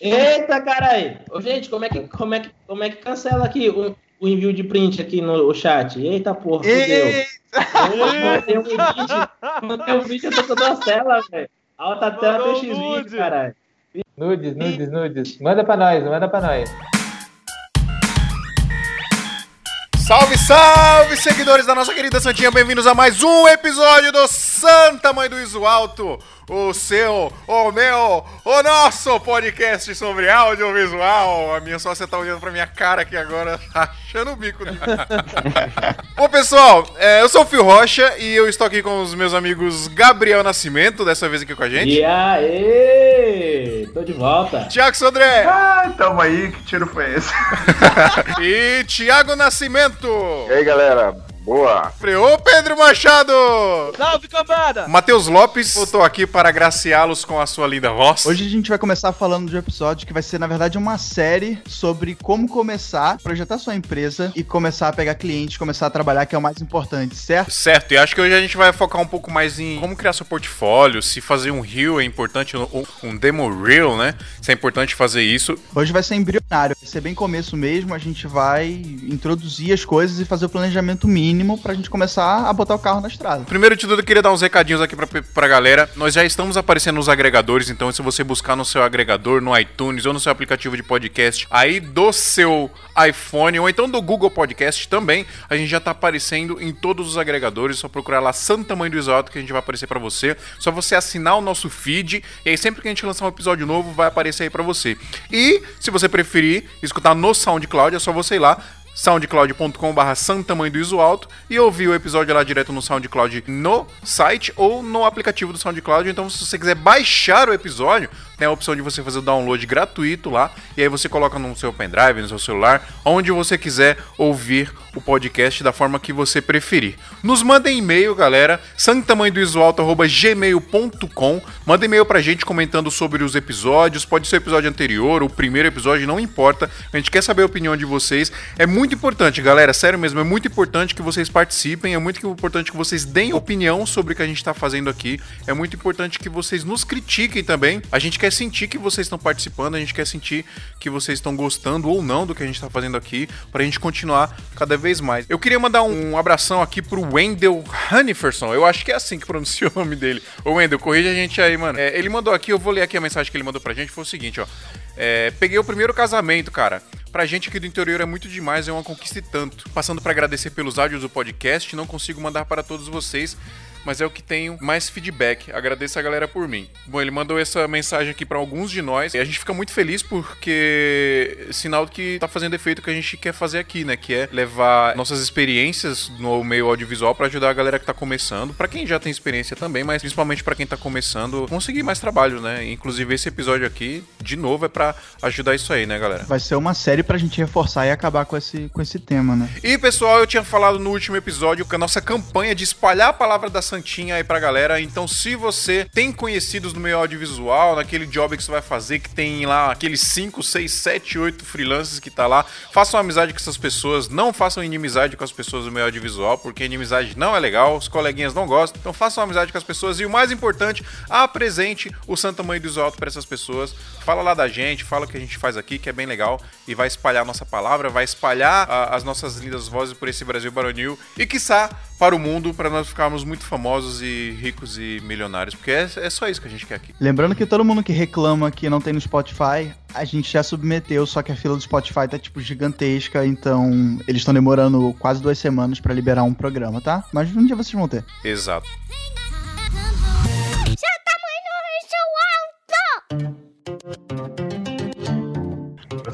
Eita, caralho! Ô, gente, como é que, como é que, como é que cancela aqui o, o envio de print aqui no chat? Eita porra, fudeu. Mantém o vídeo, mantém o vídeo, eu tô com duas telas, velho. Alta tela PX vídeo, caralho. Nudes, nudes, nudes. Manda pra nós, manda pra nós. Salve, salve, seguidores da nossa querida Santinha, bem-vindos a mais um episódio do Santa Mãe do Iso Alto, o seu, o meu, o nosso podcast sobre audiovisual. A minha sócia tá olhando pra minha cara aqui agora, achando o bico. Bom, pessoal, é, eu sou o Fio Rocha e eu estou aqui com os meus amigos Gabriel Nascimento, dessa vez aqui com a gente. E aí? Tô de volta. Tiago Sodré Ah, tamo aí, que tiro foi esse? e Tiago Nascimento. E aí, galera, boa. Ô Pedro Machado! Salve, cambada! Matheus Lopes voltou aqui para agraciá-los com a sua linda voz. Hoje a gente vai começar falando de um episódio que vai ser, na verdade, uma série sobre como começar a projetar sua empresa e começar a pegar clientes, começar a trabalhar, que é o mais importante, certo? Certo, e acho que hoje a gente vai focar um pouco mais em como criar seu portfólio, se fazer um reel é importante, um, um demo reel, né? Se é importante fazer isso. Hoje vai ser embrionário, vai ser bem começo mesmo, a gente vai introduzir as coisas e fazer o planejamento mínimo pra gente começar a botar o carro na estrada. Primeiro de tudo, eu queria dar uns recadinhos aqui pra, pra galera. Nós já estamos aparecendo nos agregadores, então se você buscar no seu agregador, no iTunes ou no seu aplicativo de podcast aí do seu iPhone ou então do Google Podcast também, a gente já tá aparecendo em todos os agregadores. É só procurar lá Santa Mãe do Isoto que a gente vai aparecer pra você. Só você assinar o nosso feed e aí sempre que a gente lançar um episódio novo vai aparecer aí pra você. E se você preferir escutar no SoundCloud, é só você ir lá soundcloud.com.br Santa Mãe do Iso Alto e ouvir o episódio lá direto no SoundCloud no site ou no aplicativo do SoundCloud. Então, se você quiser baixar o episódio, tem a opção de você fazer o download gratuito lá e aí você coloca no seu pendrive, no seu celular, onde você quiser ouvir o podcast da forma que você preferir. Nos mandem e-mail, galera, santamanhodoisoalto.gmail.com Manda e-mail pra gente comentando sobre os episódios, pode ser o episódio anterior, o primeiro episódio, não importa. A gente quer saber a opinião de vocês. É muito importante, galera, sério mesmo, é muito importante que vocês participem, é muito importante que vocês deem opinião sobre o que a gente tá fazendo aqui. É muito importante que vocês nos critiquem também. A gente quer sentir que vocês estão participando, a gente quer sentir que vocês estão gostando ou não do que a gente tá fazendo aqui, pra gente continuar cada vez mais. Eu queria mandar um abração aqui pro Wendell Haniferson, eu acho que é assim que pronuncia o nome dele. Ô Wendell, corrija a gente aí, mano. É, ele mandou aqui, eu vou ler aqui a mensagem que ele mandou pra gente, foi o seguinte, ó. É, peguei o primeiro casamento, cara. Pra gente aqui do interior é muito demais, é uma conquista e tanto. Passando pra agradecer pelos áudios do podcast, não consigo mandar para todos vocês, mas é o que tenho mais feedback. Agradeço a galera por mim. Bom, ele mandou essa mensagem aqui pra alguns de nós e a gente fica muito feliz porque é sinal que tá fazendo efeito o que a gente quer fazer aqui, né? Que é levar nossas experiências no meio audiovisual pra ajudar a galera que tá começando, Pra quem já tem experiência também, mas principalmente pra quem tá começando, conseguir mais trabalho, né? Inclusive esse episódio aqui, de novo, é pra ajudar isso aí, né, galera? Vai ser uma série pra gente reforçar e acabar com esse, com esse tema, né? E pessoal, eu tinha falado no último episódio que a nossa campanha de espalhar a palavra da Santinha aí pra galera. Então, se você tem conhecidos no meio audiovisual, naquele job que você vai fazer, que tem lá aqueles 5, 6, 7, 8 freelancers que tá lá, façam amizade com essas pessoas, não façam inimizade com as pessoas do meio audiovisual, porque inimizade não é legal, os coleguinhas não gostam. Então, façam amizade com as pessoas e o mais importante, apresente o Santa Mãe do Alto para essas pessoas. Fala lá da gente, fala o que a gente faz aqui, que é bem legal e vai espalhar a nossa palavra, vai espalhar a- as nossas lindas vozes por esse Brasil baronil e quiçá para o mundo para nós ficarmos muito famosos e ricos e milionários, porque é, é só isso que a gente quer aqui. Lembrando que todo mundo que reclama que não tem no Spotify, a gente já submeteu, só que a fila do Spotify tá, tipo, gigantesca, então eles estão demorando quase duas semanas pra liberar um programa, tá? Mas um dia vocês vão ter. Exato. Eu Thank you.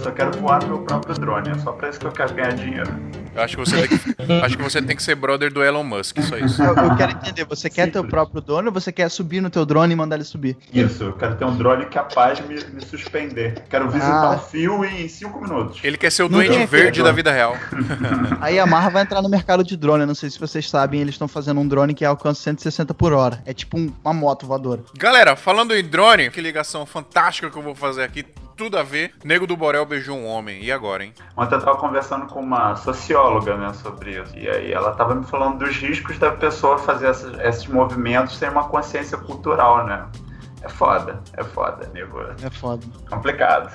Só quero voar no meu próprio drone, é só pra isso que eu quero ganhar dinheiro. Eu acho que você tem que, acho que você tem que ser brother do Elon Musk, só isso. Eu, eu quero entender, você quer teu Simples. próprio dono ou você quer subir no teu drone e mandar ele subir? Isso, eu quero ter um drone capaz de me, me suspender. Quero visitar Ah. o fio em 5 minutos. Ele quer ser o doente verde da vida real. A Yamaha vai entrar no mercado de drone, eu não sei se vocês sabem, eles estão fazendo um drone que alcança 160 por hora. É tipo um- uma moto voadora. Galera, falando em drone, que ligação fantástica que eu vou fazer aqui, tudo a ver. Nego do Borel beijou um homem. E agora, hein? Ontem eu tava conversando com uma socióloga, né, sobre isso. E aí ela tava me falando dos riscos da pessoa fazer essas- esses movimentos sem uma consciência cultural, né? É foda, é foda, nego. É foda. Complicado.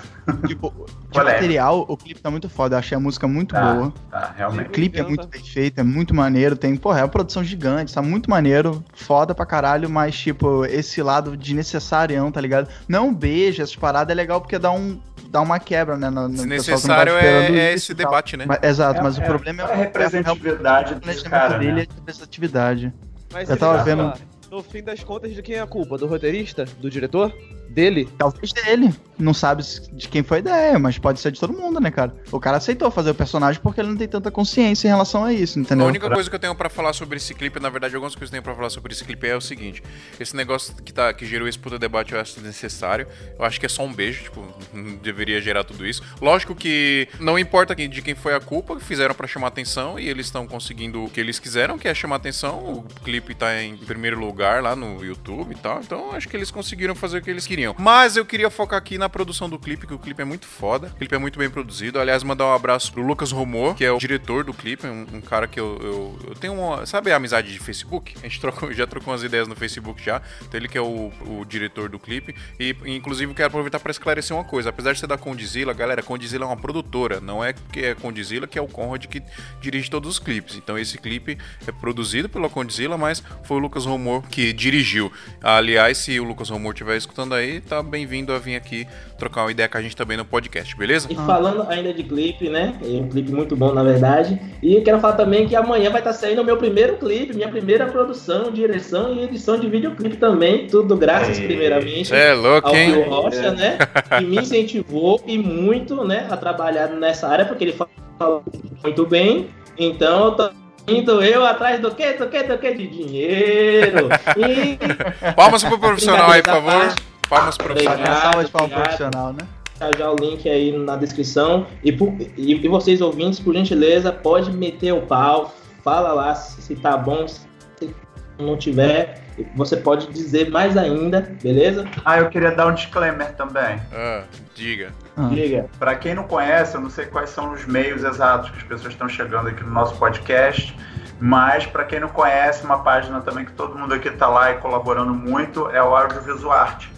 Tipo, de é? material, o clipe tá muito foda. Eu achei a música muito Tá, boa. tá, O realmente. clipe é muito bem feito, é muito maneiro. Tem, porra, é uma produção gigante, tá muito maneiro, foda pra caralho, mas, tipo, esse lado de necessarião, tá ligado? Não beijo, essas paradas é legal porque dá, um, dá uma quebra, né? No, no Se pessoal que não tá necessário esperando é, é esse e debate, né? Mas- exato, mas É, o problema é, é a representatividade o dos planejamento caras, dele né? é a representatividade. Mas Eu tava vendo- cara, No fim das contas, de quem é a culpa? Do roteirista? Do diretor? Dele? Talvez dele. Não sabe de quem foi a ideia, mas pode ser de todo mundo, né, cara? O cara aceitou fazer o personagem porque ele não tem tanta consciência em relação a isso, A entendeu? única coisa que eu tenho pra falar sobre esse clipe, na verdade, algumas coisas que eu tenho pra falar sobre esse clipe é o seguinte: esse negócio que, tá, que gerou esse puta debate eu acho desnecessário. Eu acho que é só um beijo, tipo, deveria gerar tudo isso. Lógico que não importa quem- de quem foi a culpa, fizeram pra chamar atenção e eles estão conseguindo o que eles quiseram, que é chamar atenção. O clipe tá em primeiro lugar lá no YouTube e tal, então acho que eles conseguiram fazer o que eles queriam. Mas eu queria focar aqui na produção do clipe, que o clipe é muito foda, o clipe é muito bem produzido. Aliás, mandar um abraço pro Lucas Romor, que é o diretor do clipe, um, um cara que eu, eu, eu tenho uma. Sabe a amizade de Facebook? A gente trocou, já trocou umas ideias no Facebook já. Então ele que é o, o diretor do clipe. E inclusive quero aproveitar para esclarecer uma coisa. Apesar de ser da Condizila, galera, Condizila é uma produtora, não é que é Condizila que é o Conrad que dirige todos os clipes. Então esse clipe é produzido pela Condizila, mas foi o Lucas Romor que dirigiu. Aliás, se o Lucas Romor estiver escutando aí, tá bem-vindo a vir aqui trocar uma ideia com a gente também no podcast, beleza? E falando ainda de clipe, né? É um clipe muito bom, na verdade. E eu quero falar também que amanhã vai estar saindo o meu primeiro clipe, minha primeira produção, direção e edição de videoclipe também. Tudo graças, Ei. primeiramente, é louco, ao hein? Will Rocha, né? Que me incentivou e muito, né? A trabalhar nessa área, porque ele fala muito bem. Então, eu tô indo eu atrás do quê? Do quê? Do quê? De dinheiro. E Palmas pro profissional aí, por favor. parte. Palmas pro Obrigado. profissional. Uma salva de palma obrigado. profissional, né? deixar já o link aí na descrição. E, por- e- e vocês ouvintes, por gentileza, pode meter o pau, fala lá se, se tá bom, se não tiver, você pode dizer mais ainda, beleza? Ah, eu queria dar um disclaimer também. Ah, diga. Ah. Diga. Pra quem não conhece, eu não sei quais são os meios exatos que as pessoas estão chegando aqui no nosso podcast, mas pra quem não conhece, uma página também que todo mundo aqui tá lá e colaborando muito é o Audiovisual Arte. Que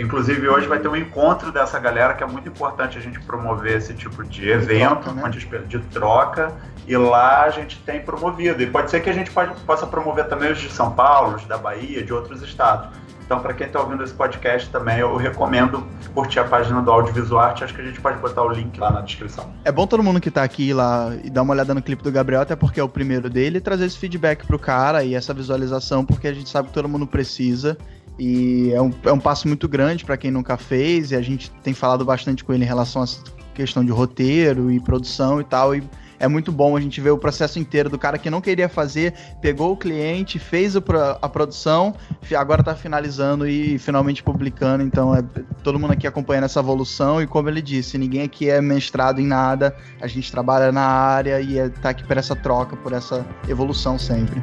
inclusive hoje vai ter um encontro dessa galera que é muito importante a gente promover esse tipo de evento, troca, né? de troca, e lá a gente tem promovido. E pode ser que a gente pode- possa promover também os de São Paulo, os da Bahia, de outros estados. Então, para quem está ouvindo esse podcast também, eu recomendo curtir a página do Audiovisual Arte. Acho que a gente pode botar o link lá na descrição. É bom todo mundo que tá aqui lá e dar uma olhada no clipe do Gabriel, até porque é o primeiro dele, e trazer esse feedback pro cara e essa visualização, porque a gente sabe que todo mundo precisa. E é um, é um passo muito grande pra quem nunca fez, e a gente tem falado bastante com ele em relação essa questão de roteiro e produção e tal. E é muito bom a gente ver o processo inteiro do cara que não queria fazer, pegou o cliente, fez a produção, agora tá finalizando e finalmente publicando. Então é todo mundo aqui acompanhando essa evolução. E como ele disse, ninguém aqui é mestrado em nada, a gente trabalha na área e é, tá aqui por essa troca, por essa evolução sempre.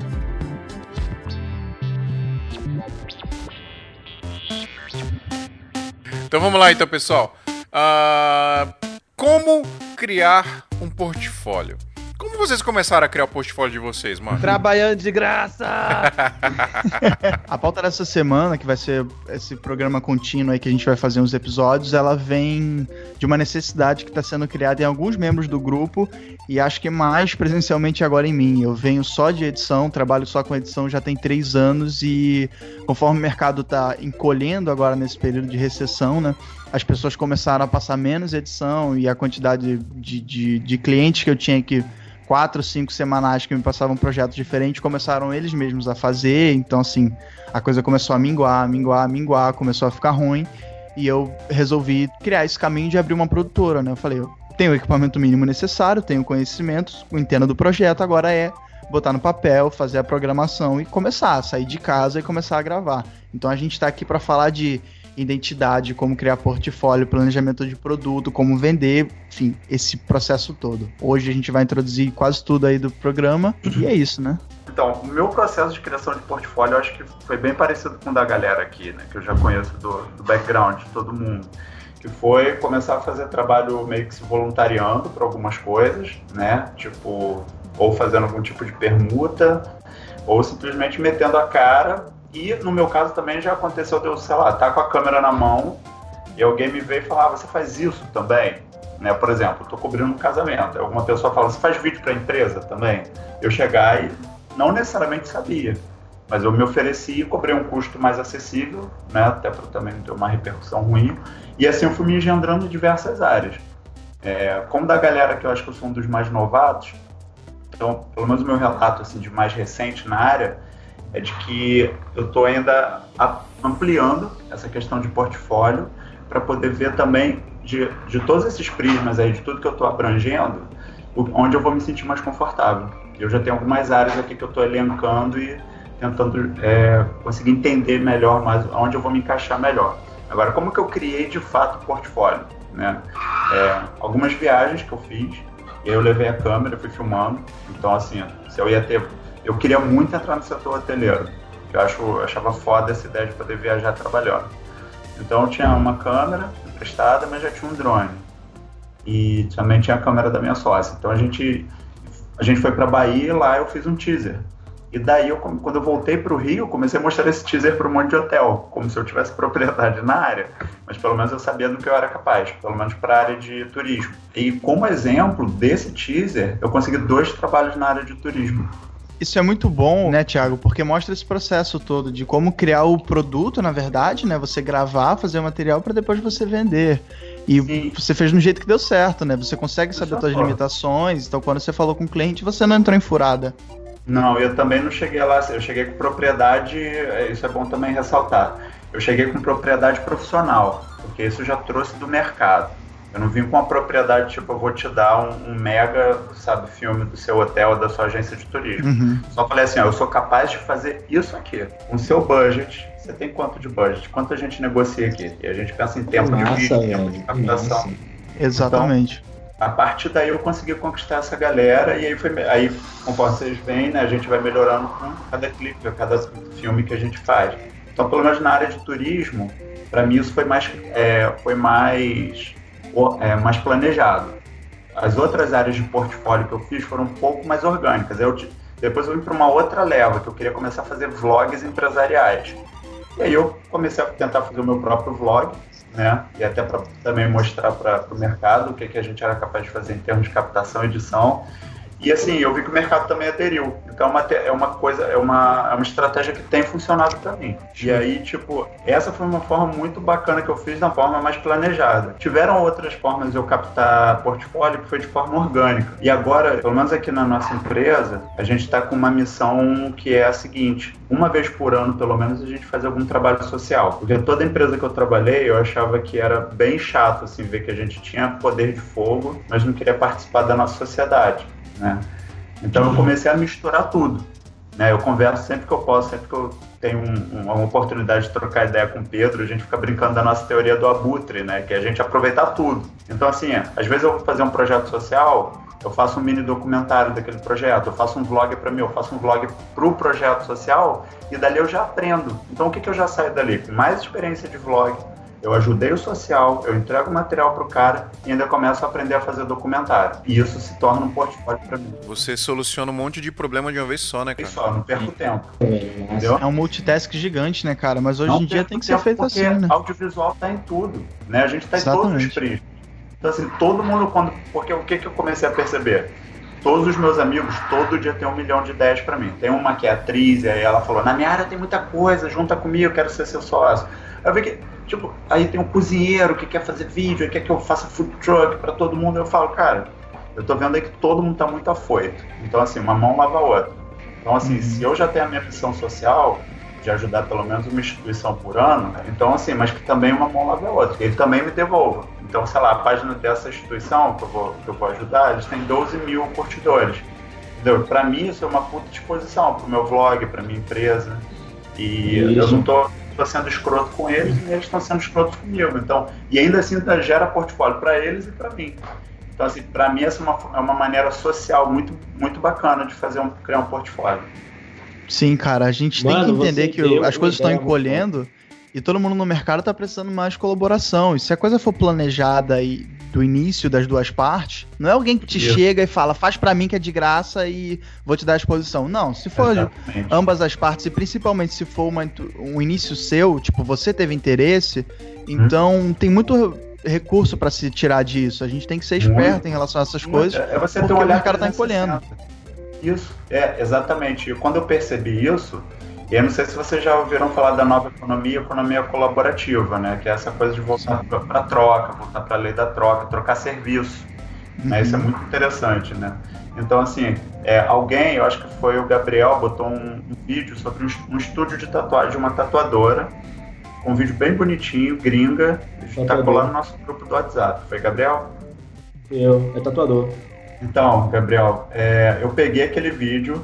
Então vamos lá, então, pessoal. Ah, como criar um portfólio? Como vocês começaram a criar o portfólio de vocês, mano? Trabalhando de graça! A pauta dessa semana, que vai ser esse programa contínuo aí que a gente vai fazer uns episódios, ela vem de uma necessidade que está sendo criada em alguns membros do grupo e acho que mais presencialmente agora em mim. Eu venho só de edição, trabalho só com edição já tem três anos e conforme o mercado está encolhendo agora nesse período de recessão, né? As pessoas começaram a passar menos edição e a quantidade de, de, de clientes que eu tinha que quatro, cinco semanais que me passavam projetos diferentes, começaram eles mesmos a fazer, então assim, a coisa começou a minguar, minguar, minguar, começou a ficar ruim, e eu resolvi criar esse caminho de abrir uma produtora, né? Eu falei, eu tenho o equipamento mínimo necessário, tenho conhecimentos, entendo do projeto, agora é botar no papel, fazer a programação e começar, sair de casa e começar a gravar. Então a gente está aqui para falar de identidade, como criar portfólio, planejamento de produto, como vender, enfim, esse processo todo. Hoje a gente vai introduzir quase tudo aí do programa e é isso, né? Então, o meu processo de criação de portfólio eu acho que foi bem parecido com o da galera aqui, né? Que eu já conheço do, do background de todo mundo. Que foi começar a fazer trabalho meio que se voluntariando para algumas coisas, né? Tipo, ou fazendo algum tipo de permuta, ou simplesmente metendo a cara E no meu caso também já aconteceu de eu, sei lá, tá com a câmera na mão e alguém me veio e falar, ah, você faz isso também? Né? Por exemplo, tô cobrindo um casamento. Alguma pessoa fala, você faz vídeo para empresa também? Eu chegar e não necessariamente sabia, mas eu me ofereci e cobrei um custo mais acessível, né? até para também não ter uma repercussão ruim. E assim eu fui me engendrando em diversas áreas. É, como da galera que eu acho que eu sou um dos mais novatos, então, pelo menos o meu relato assim, de mais recente na área é de que eu estou ainda ampliando essa questão de portfólio para poder ver também de, de todos esses prismas aí, de tudo que eu estou abrangendo, onde eu vou me sentir mais confortável. Eu já tenho algumas áreas aqui que eu estou elencando e tentando é, conseguir entender melhor mais onde eu vou me encaixar melhor. Agora, como que eu criei de fato o portfólio? Né? É, algumas viagens que eu fiz, eu levei a câmera, fui filmando. Então, assim, se eu ia ter. Eu queria muito entrar no setor hoteleiro. Eu, acho, eu achava foda essa ideia de poder viajar trabalhando. Então, eu tinha uma câmera emprestada, mas já tinha um drone. E também tinha a câmera da minha sócia. Então, a gente, a gente foi para Bahia e lá eu fiz um teaser. E daí, eu, quando eu voltei para o Rio, comecei a mostrar esse teaser para um monte de hotel, como se eu tivesse propriedade na área, mas pelo menos eu sabia do que eu era capaz, pelo menos para a área de turismo. E como exemplo desse teaser, eu consegui dois trabalhos na área de turismo. Isso é muito bom, né, Thiago? Porque mostra esse processo todo de como criar o produto, na verdade, né? Você gravar, fazer o material para depois você vender. E Sim. você fez no jeito que deu certo, né? Você consegue saber as suas limitações. Então, quando você falou com o cliente, você não entrou em furada. Não, eu também não cheguei lá. Eu cheguei com propriedade, é, isso é bom também ressaltar. Eu cheguei com propriedade profissional, porque isso já trouxe do mercado. Eu não vim com a propriedade, tipo, eu vou te dar um, um, mega, sabe, filme do seu hotel, da sua agência de turismo. Uhum. Só falei assim, ó, eu sou capaz de fazer isso aqui. Com o seu budget, você tem quanto de budget? Quanto a gente negocia aqui? E a gente pensa em tempo Nossa, de vídeo, tempo de captação. Exatamente. Então, a partir daí eu consegui conquistar essa galera e aí foi aí conforme vocês veem né a gente vai melhorando com cada clipe cada filme que a gente faz então pelo menos na área de turismo para mim isso foi mais é, foi mais é, mais planejado as outras áreas de portfólio que eu fiz foram um pouco mais orgânicas eu depois eu vim para uma outra leva que eu queria começar a fazer vlogs empresariais e aí eu comecei a tentar fazer o meu próprio vlog né? E até para também mostrar para o mercado o que, que a gente era capaz de fazer em termos de captação edição. E assim, eu vi que o mercado também aderiu. Então é uma, é uma coisa, é uma, é uma estratégia que tem funcionado para mim. E aí, tipo, essa foi uma forma muito bacana que eu fiz da forma mais planejada. Tiveram outras formas de eu captar portfólio que foi de forma orgânica. E agora, pelo menos aqui na nossa empresa, a gente está com uma missão que é a seguinte: uma vez por ano, pelo menos, a gente faz algum trabalho social. Porque toda empresa que eu trabalhei, eu achava que era bem chato, assim, ver que a gente tinha poder de fogo, mas não queria participar da nossa sociedade né? Então eu comecei a misturar tudo. Né? Eu converso sempre que eu posso, sempre que eu tenho um, uma oportunidade de trocar ideia com o Pedro, a gente fica brincando da nossa teoria do abutre, né? Que é a gente aproveitar tudo. Então, assim, às vezes eu vou fazer um projeto social, eu faço um mini documentário daquele projeto, eu faço um vlog para mim, eu faço um vlog para o projeto social e dali eu já aprendo. Então, o que, que eu já saio dali? Com mais experiência de vlog, eu ajudei o social, eu entrego material para o cara e ainda começo a aprender a fazer documentário. E isso se torna um portfólio para mim. Você soluciona um monte de problema de uma vez só, né, cara? Só, não perco tempo. Entendeu? É um multitask gigante, né, cara? Mas hoje não em dia tem que ser feito assim, né? audiovisual tá em tudo, né? A gente tá Exatamente. em todos os prismas. Então, assim, todo mundo quando... Porque o que, que eu comecei a perceber? todos os meus amigos, todo dia tem um milhão de ideias para mim. Tem uma que é atriz, e aí ela falou: na minha área tem muita coisa, junta comigo, eu quero ser seu sócio. Eu vi que, tipo, aí tem um cozinheiro que quer fazer vídeo, quer que eu faça food truck para todo mundo. Eu falo, cara, eu tô vendo aí que todo mundo tá muito afoito. Então, assim, uma mão lava a outra. Então, assim, uhum. se eu já tenho a minha missão social, de ajudar pelo menos uma instituição por ano, então, assim, mas que também uma mão lava a outra, que ele também me devolva. Então, sei lá, a página dessa instituição que eu vou, que eu vou ajudar, eles têm 12 mil curtidores. Entendeu? Para mim, isso é uma puta disposição para o meu vlog, para minha empresa. E isso. eu não tô estou sendo escroto com eles e eles estão sendo escrotos comigo. Então, e ainda assim gera portfólio para eles e para mim. Então, assim, para mim essa é uma, é uma maneira social muito, muito bacana de fazer um, criar um portfólio. Sim, cara, a gente Mano, tem que entender que as coisas estão encolhendo e todo mundo no mercado está precisando mais de colaboração. E se a coisa for planejada e feito o início das duas partes, não é alguém que te Isso. chega e fala, faz pra mim que é de graça e vou te dar a exposição. Não, se for Exatamente. ambas as partes, e principalmente se for uma um início seu, tipo, você teve interesse, então tem muito recurso pra se tirar disso. A gente tem que ser esperto em relação a essas coisas. É você porque um o mercado tá 360. encolhendo. Isso, é, exatamente. E quando eu percebi isso, e eu não sei se vocês já ouviram falar da nova economia, economia colaborativa, né? Que é essa coisa de voltar para a troca, voltar para a lei da troca, trocar serviço. Né? Isso é muito interessante, né? Então, assim, é, alguém, eu acho que foi o Gabriel, botou um, um vídeo sobre um, um estúdio de tatuagem de uma tatuadora, um vídeo bem bonitinho, gringa, está lá no nosso grupo do WhatsApp. Foi Gabriel? Eu, é tatuador. Então, Gabriel, é, eu peguei aquele vídeo,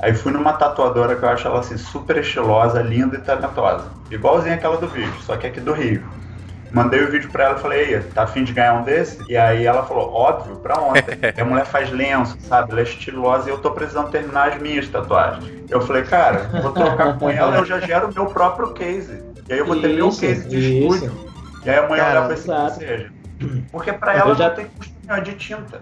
aí fui numa tatuadora que eu acho ela assim super estilosa, linda e talentosa. Igualzinha aquela do vídeo, só que aqui do Rio. Mandei o vídeo pra ela e falei, "Ei, tá afim de ganhar um desse? E aí ela falou, óbvio, pra ontem. A mulher faz lenço, sabe? Ela é estilosa e eu tô precisando terminar as minhas tatuagens. Eu falei, cara, vou trocar com ela, eu já gero o meu próprio case. E aí eu vou ter meu Isso, case de isso. estúdio. E aí a mulher Cara, olhava assim, que seja. Porque pra Eu ela já- não tem custo nenhum é de tinta.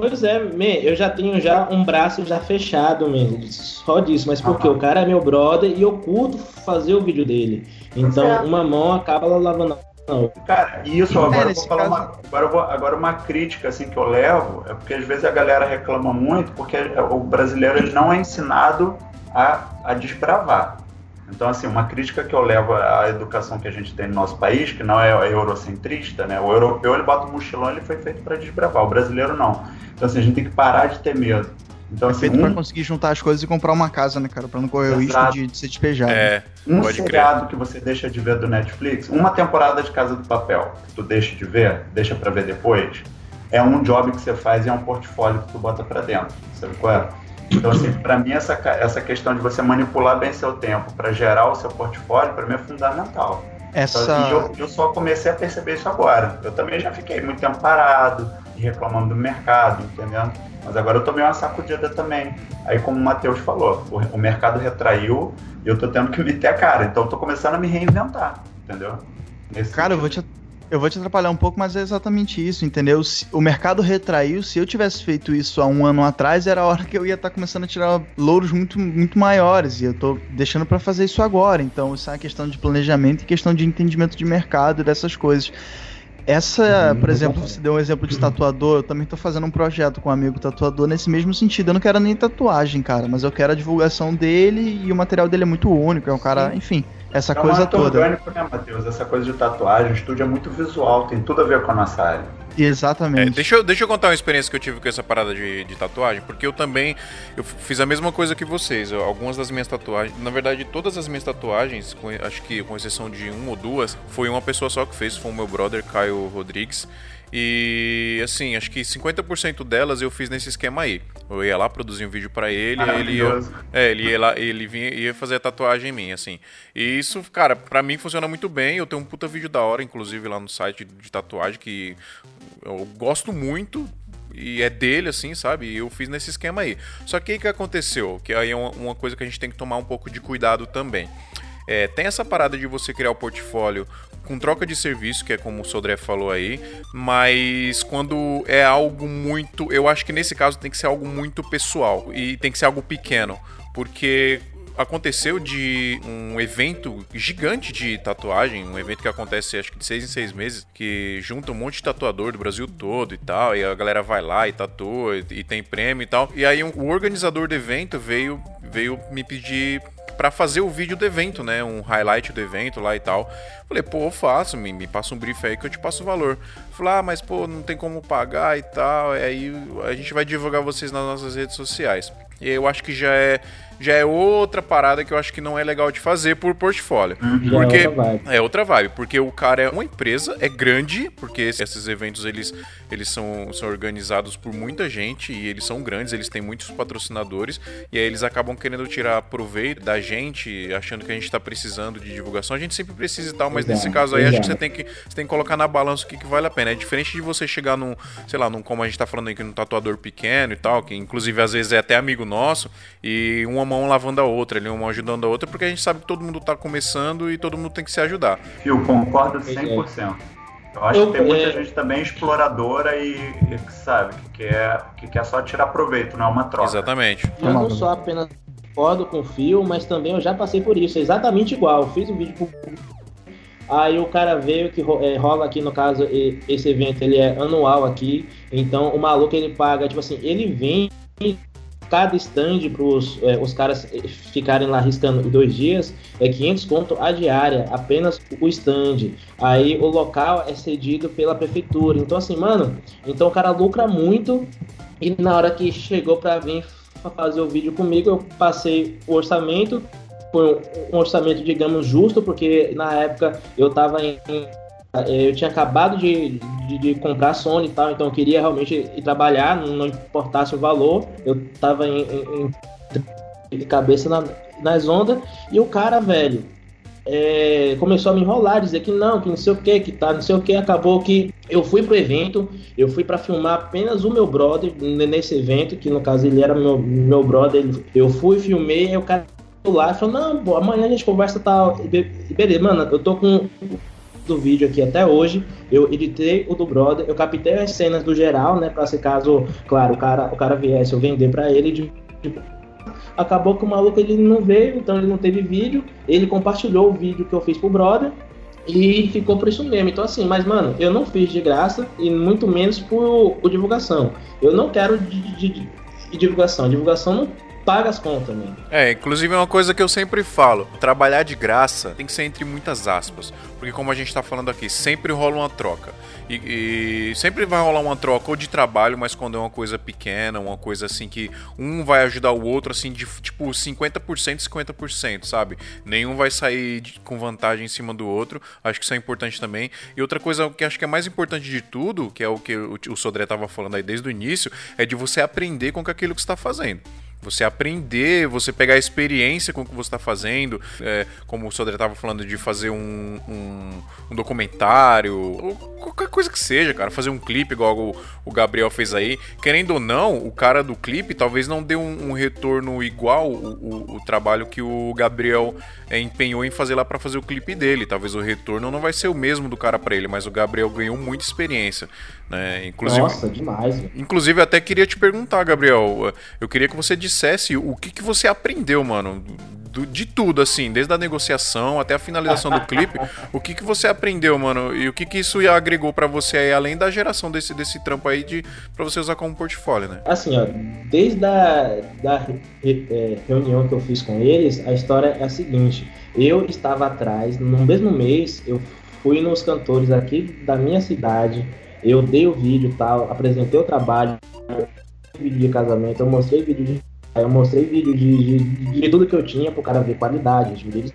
Pois é, man, eu já tenho já um braço já fechado, man, só disso, mas porque Aham. o cara é meu brother e eu curto fazer o vídeo dele. Então Certo. uma mão acaba lavando a outra. Cara, e isso, É, agora, eu vou falar caso- uma, agora, eu vou- agora uma crítica assim que eu levo é porque às vezes a galera reclama muito porque o brasileiro ele não é ensinado a, a desbravar. Então, assim, uma crítica que eu levo à educação que a gente tem no nosso país, que não é eurocentrista, né? O europeu ele bota o mochilão, ele foi feito para desbravar. O brasileiro não. Então, assim, a gente tem que parar de ter medo. Então, É assim, feito pra um, conseguir juntar as coisas e comprar uma casa, né, cara? Pra não correr o risco Exato. de, de ser despejado. É, um Pode crer. seriado que você deixa de ver do Netflix, uma temporada de Casa do Papel, que tu deixa de ver, deixa pra ver depois, é um job que você faz e é um portfólio que tu bota pra dentro, sabe qual é? Então, assim, pra mim, essa, essa questão de você manipular bem seu tempo pra gerar o seu portfólio, pra mim é fundamental. Essa. E eu, eu só comecei a perceber isso agora. Eu também já fiquei muito tempo parado reclamando do mercado, entendendo? Mas agora eu tomei uma sacudida também. Aí, como o Matheus falou, o, o mercado retraiu e eu tô tendo que meter a cara. Então, eu tô começando a me reinventar, entendeu? Nesse Cara, eu vou sentido. te. Eu vou te atrapalhar um pouco, mas é exatamente isso, entendeu? O mercado retraiu, se eu tivesse feito isso há um ano atrás, era a hora que eu ia estar começando a tirar louros muito, muito maiores. E eu tô deixando pra fazer isso agora. Então, isso é uma questão de planejamento e questão de entendimento de mercado dessas coisas. Essa, Uhum, por exemplo, você deu um exemplo de tatuador, eu também tô fazendo um projeto com um amigo tatuador nesse mesmo sentido. Eu não quero nem tatuagem, cara, mas eu quero a divulgação dele e o material dele é muito único, é um cara, enfim, essa É coisa toda. orgânico, né, Matheus? Essa coisa de tatuagem, o estúdio é muito visual, tem tudo a ver com a nossa área. É, Exatamente. deixa, eu, deixa eu contar uma experiência que eu tive com essa parada de, de tatuagem, porque eu também eu fiz a mesma coisa que vocês. Eu- algumas das minhas tatuagens, na verdade, todas as minhas tatuagens, com- acho que com exceção de uma ou duas, foi uma pessoa só que fez, foi o meu brother, Caio Rodrigues. E assim, acho que 50% delas eu fiz nesse esquema aí. Eu ia lá produzir um vídeo pra ele, ele ia, é, ele ia lá, ele vinha, ia fazer a tatuagem em mim, assim. E isso, cara, pra mim funciona muito bem. Eu tenho um puta vídeo da hora, inclusive, lá no site de tatuagem, que eu gosto muito. E é dele, assim, sabe? E eu fiz nesse esquema aí. Só que o que aconteceu? Que aí é uma, uma coisa que a gente tem que tomar um pouco de cuidado também. É, tem essa parada de você criar o portfólio com troca de serviço, que é como o Sodré falou aí, mas quando é algo muito. Eu acho que nesse caso tem que ser algo muito pessoal e tem que ser algo pequeno, porque aconteceu de um evento gigante de tatuagem, um evento que acontece acho que de seis em seis meses, que junta um monte de tatuador do Brasil todo e tal, e a galera vai lá e tatua e, tem prêmio e tal. E aí um- o organizador do evento veio, veio me pedir pra fazer o vídeo do evento, né? Um highlight do evento lá e tal. Falei, pô, eu faço, me, me passa um brief aí que eu te passo o valor. Falei, ah, mas pô, não tem como pagar e tal. E aí a gente vai divulgar vocês nas nossas redes sociais. E eu acho que já é, já é outra parada que eu acho que não é legal de fazer por portfólio. Já Porque é outra vibe. é outra vibe, porque o cara é uma empresa, é grande, porque esse- esses eventos eles, eles são, são organizados por muita gente e eles são grandes, eles têm muitos patrocinadores e aí eles acabam querendo tirar proveito da gente, achando que a gente tá precisando de divulgação. A gente sempre precisa e tal, mas Exato, nesse caso aí acho que você exato. tem que você tem que colocar na balança o que, que vale a pena. É diferente de você chegar num, sei lá, num como a gente tá falando aqui num tatuador pequeno e tal, que inclusive às vezes é até amigo nosso e uma mão lavando a outra, ali uma mão ajudando a outra, porque a gente sabe que todo mundo tá começando e todo mundo tem que se ajudar. Fio, concordo Pois é. 100%. Eu acho que tem Eu- muita é- gente também exploradora e, e que sabe, que quer, que quer só tirar proveito, não é uma troca. Exatamente. Eu não só apenas concordo com o Fio, mas também eu já passei por isso, é exatamente igual. Eu fiz um vídeo. Aí o cara veio que ro- é, rola aqui, no caso, e- esse evento ele é anual aqui, então o maluco ele paga, tipo assim, ele vem cada stand para os caras ficarem lá riscando dois dias é 500 conto a diária, apenas o stand. Aí o local é cedido pela prefeitura. Então assim, mano, então o cara lucra muito e na hora que chegou para vir fa- fazer o vídeo comigo, eu passei o orçamento, foi um orçamento, digamos, justo, porque na época eu tava em. Eh, Eu tinha acabado de, de, de comprar Sony e tal, então eu queria realmente ir trabalhar, não importasse o valor. Eu tava em, em- de cabeça na- nas ondas, e o cara, velho, é, começou a me enrolar, dizer que não, que não sei o que, que tá, não sei o que. Acabou que eu fui pro evento, eu fui para filmar apenas o meu brother nesse evento, que no caso ele era meu, meu brother. eu fui, filmei, o cara lá falou: Não, pô, amanhã a gente conversa tal. E beleza, mano, eu tô com do vídeo aqui até hoje. Eu editei o do brother, eu captei as cenas do geral, né? Pra se caso, claro, o cara, o cara viesse eu vender pra ele de, acabou que o maluco ele não veio, então ele não teve vídeo. Ele compartilhou o vídeo que eu fiz pro brother e ficou por isso mesmo. Então, assim, mas mano, eu não fiz de graça e muito menos por, por divulgação. Eu não quero de- de- de divulgação. Divulgação não paga as contas, né? É, inclusive é uma coisa que eu sempre falo: trabalhar de graça tem que ser entre muitas aspas. Porque, como a gente tá falando aqui, sempre rola uma troca. E, e sempre vai rolar uma troca ou de trabalho, mas quando é uma coisa pequena, uma coisa assim que um vai ajudar o outro, assim, de tipo 50% e 50%, sabe? Nenhum vai sair de- com vantagem em cima do outro. Acho que isso é importante também. E outra coisa que acho que é mais importante de tudo, que é o que o, o Sodré tava falando aí desde o início, é de você aprender com aquilo que você tá fazendo. Você aprender, você pegar a experiência com o que você está fazendo, é, como o Sodré estava falando de fazer um, um, um documentário, ou qualquer coisa que seja, cara, fazer um clipe igual o, o Gabriel fez aí. Querendo ou não, o cara do clipe talvez não dê um, um retorno igual o, o, trabalho que o Gabriel é, empenhou em fazer lá para fazer o clipe dele. Talvez o retorno não vai ser o mesmo do cara para ele, mas o Gabriel ganhou muita experiência, né? Inclusive, Nossa, demais. Inclusive, até queria te perguntar, Gabriel. Eu queria que você dissesse o que, que você aprendeu, mano. de tudo, assim, desde a negociação até a finalização do clipe. O que, que você aprendeu, mano? E o que, que isso agregou pra você aí, além da geração desse, desse trampo aí de, pra você usar como portfólio, né? Assim, ó, desde a da re- é, reunião que eu fiz com eles, a história é a seguinte: eu estava atrás, no mesmo mês, eu fui nos cantores aqui da minha cidade, eu dei o vídeo tal, apresentei o trabalho, vídeo de casamento, eu mostrei vídeo de. Eu mostrei vídeo de, de, de tudo que eu tinha pro cara ver qualidade, de vídeos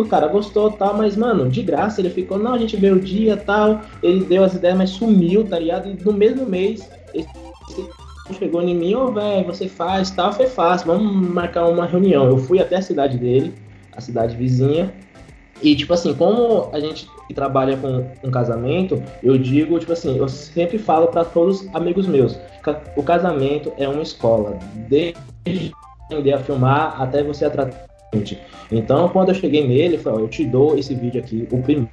o cara gostou tal, mas, mano, de graça ele ficou, não, a gente vê o dia tal, ele deu as ideias, mas sumiu, tá ligado? E no mesmo mês, esse chegou em mim, ô, velho, você faz tal, foi fácil, vamos marcar uma reunião. Eu fui até a cidade dele, a cidade vizinha, e, tipo assim, como a gente trabalha com um casamento, eu digo, tipo assim, eu sempre falo para todos os amigos meus, o casamento é uma escola, desde aprender a filmar até você atratar. Então, quando eu cheguei nele, eu falei, eu te dou esse vídeo aqui, o primeiro,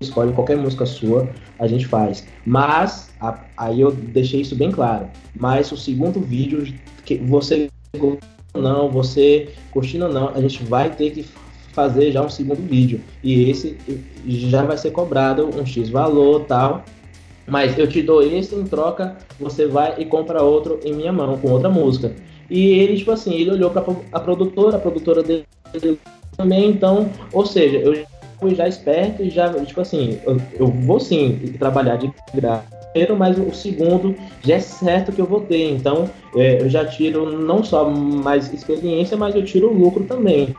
escolhe qualquer música sua, a gente faz. Mas, a- aí eu deixei isso bem claro. Mas o segundo vídeo, que você não, você curtindo ou não, a gente vai ter que fazer já um segundo vídeo. E esse já vai ser cobrado um X valor tal. Mas eu te dou esse em troca, você vai e compra outro em minha mão, com outra música. E ele, tipo assim, ele olhou para a produtora, a produtora dele também, então, ou seja, eu fui já esperto e já, tipo assim, eu, eu vou sim trabalhar de graça, primeiro, mas o segundo já é certo que eu vou ter, então é, eu já tiro não só mais experiência, mas eu tiro lucro também.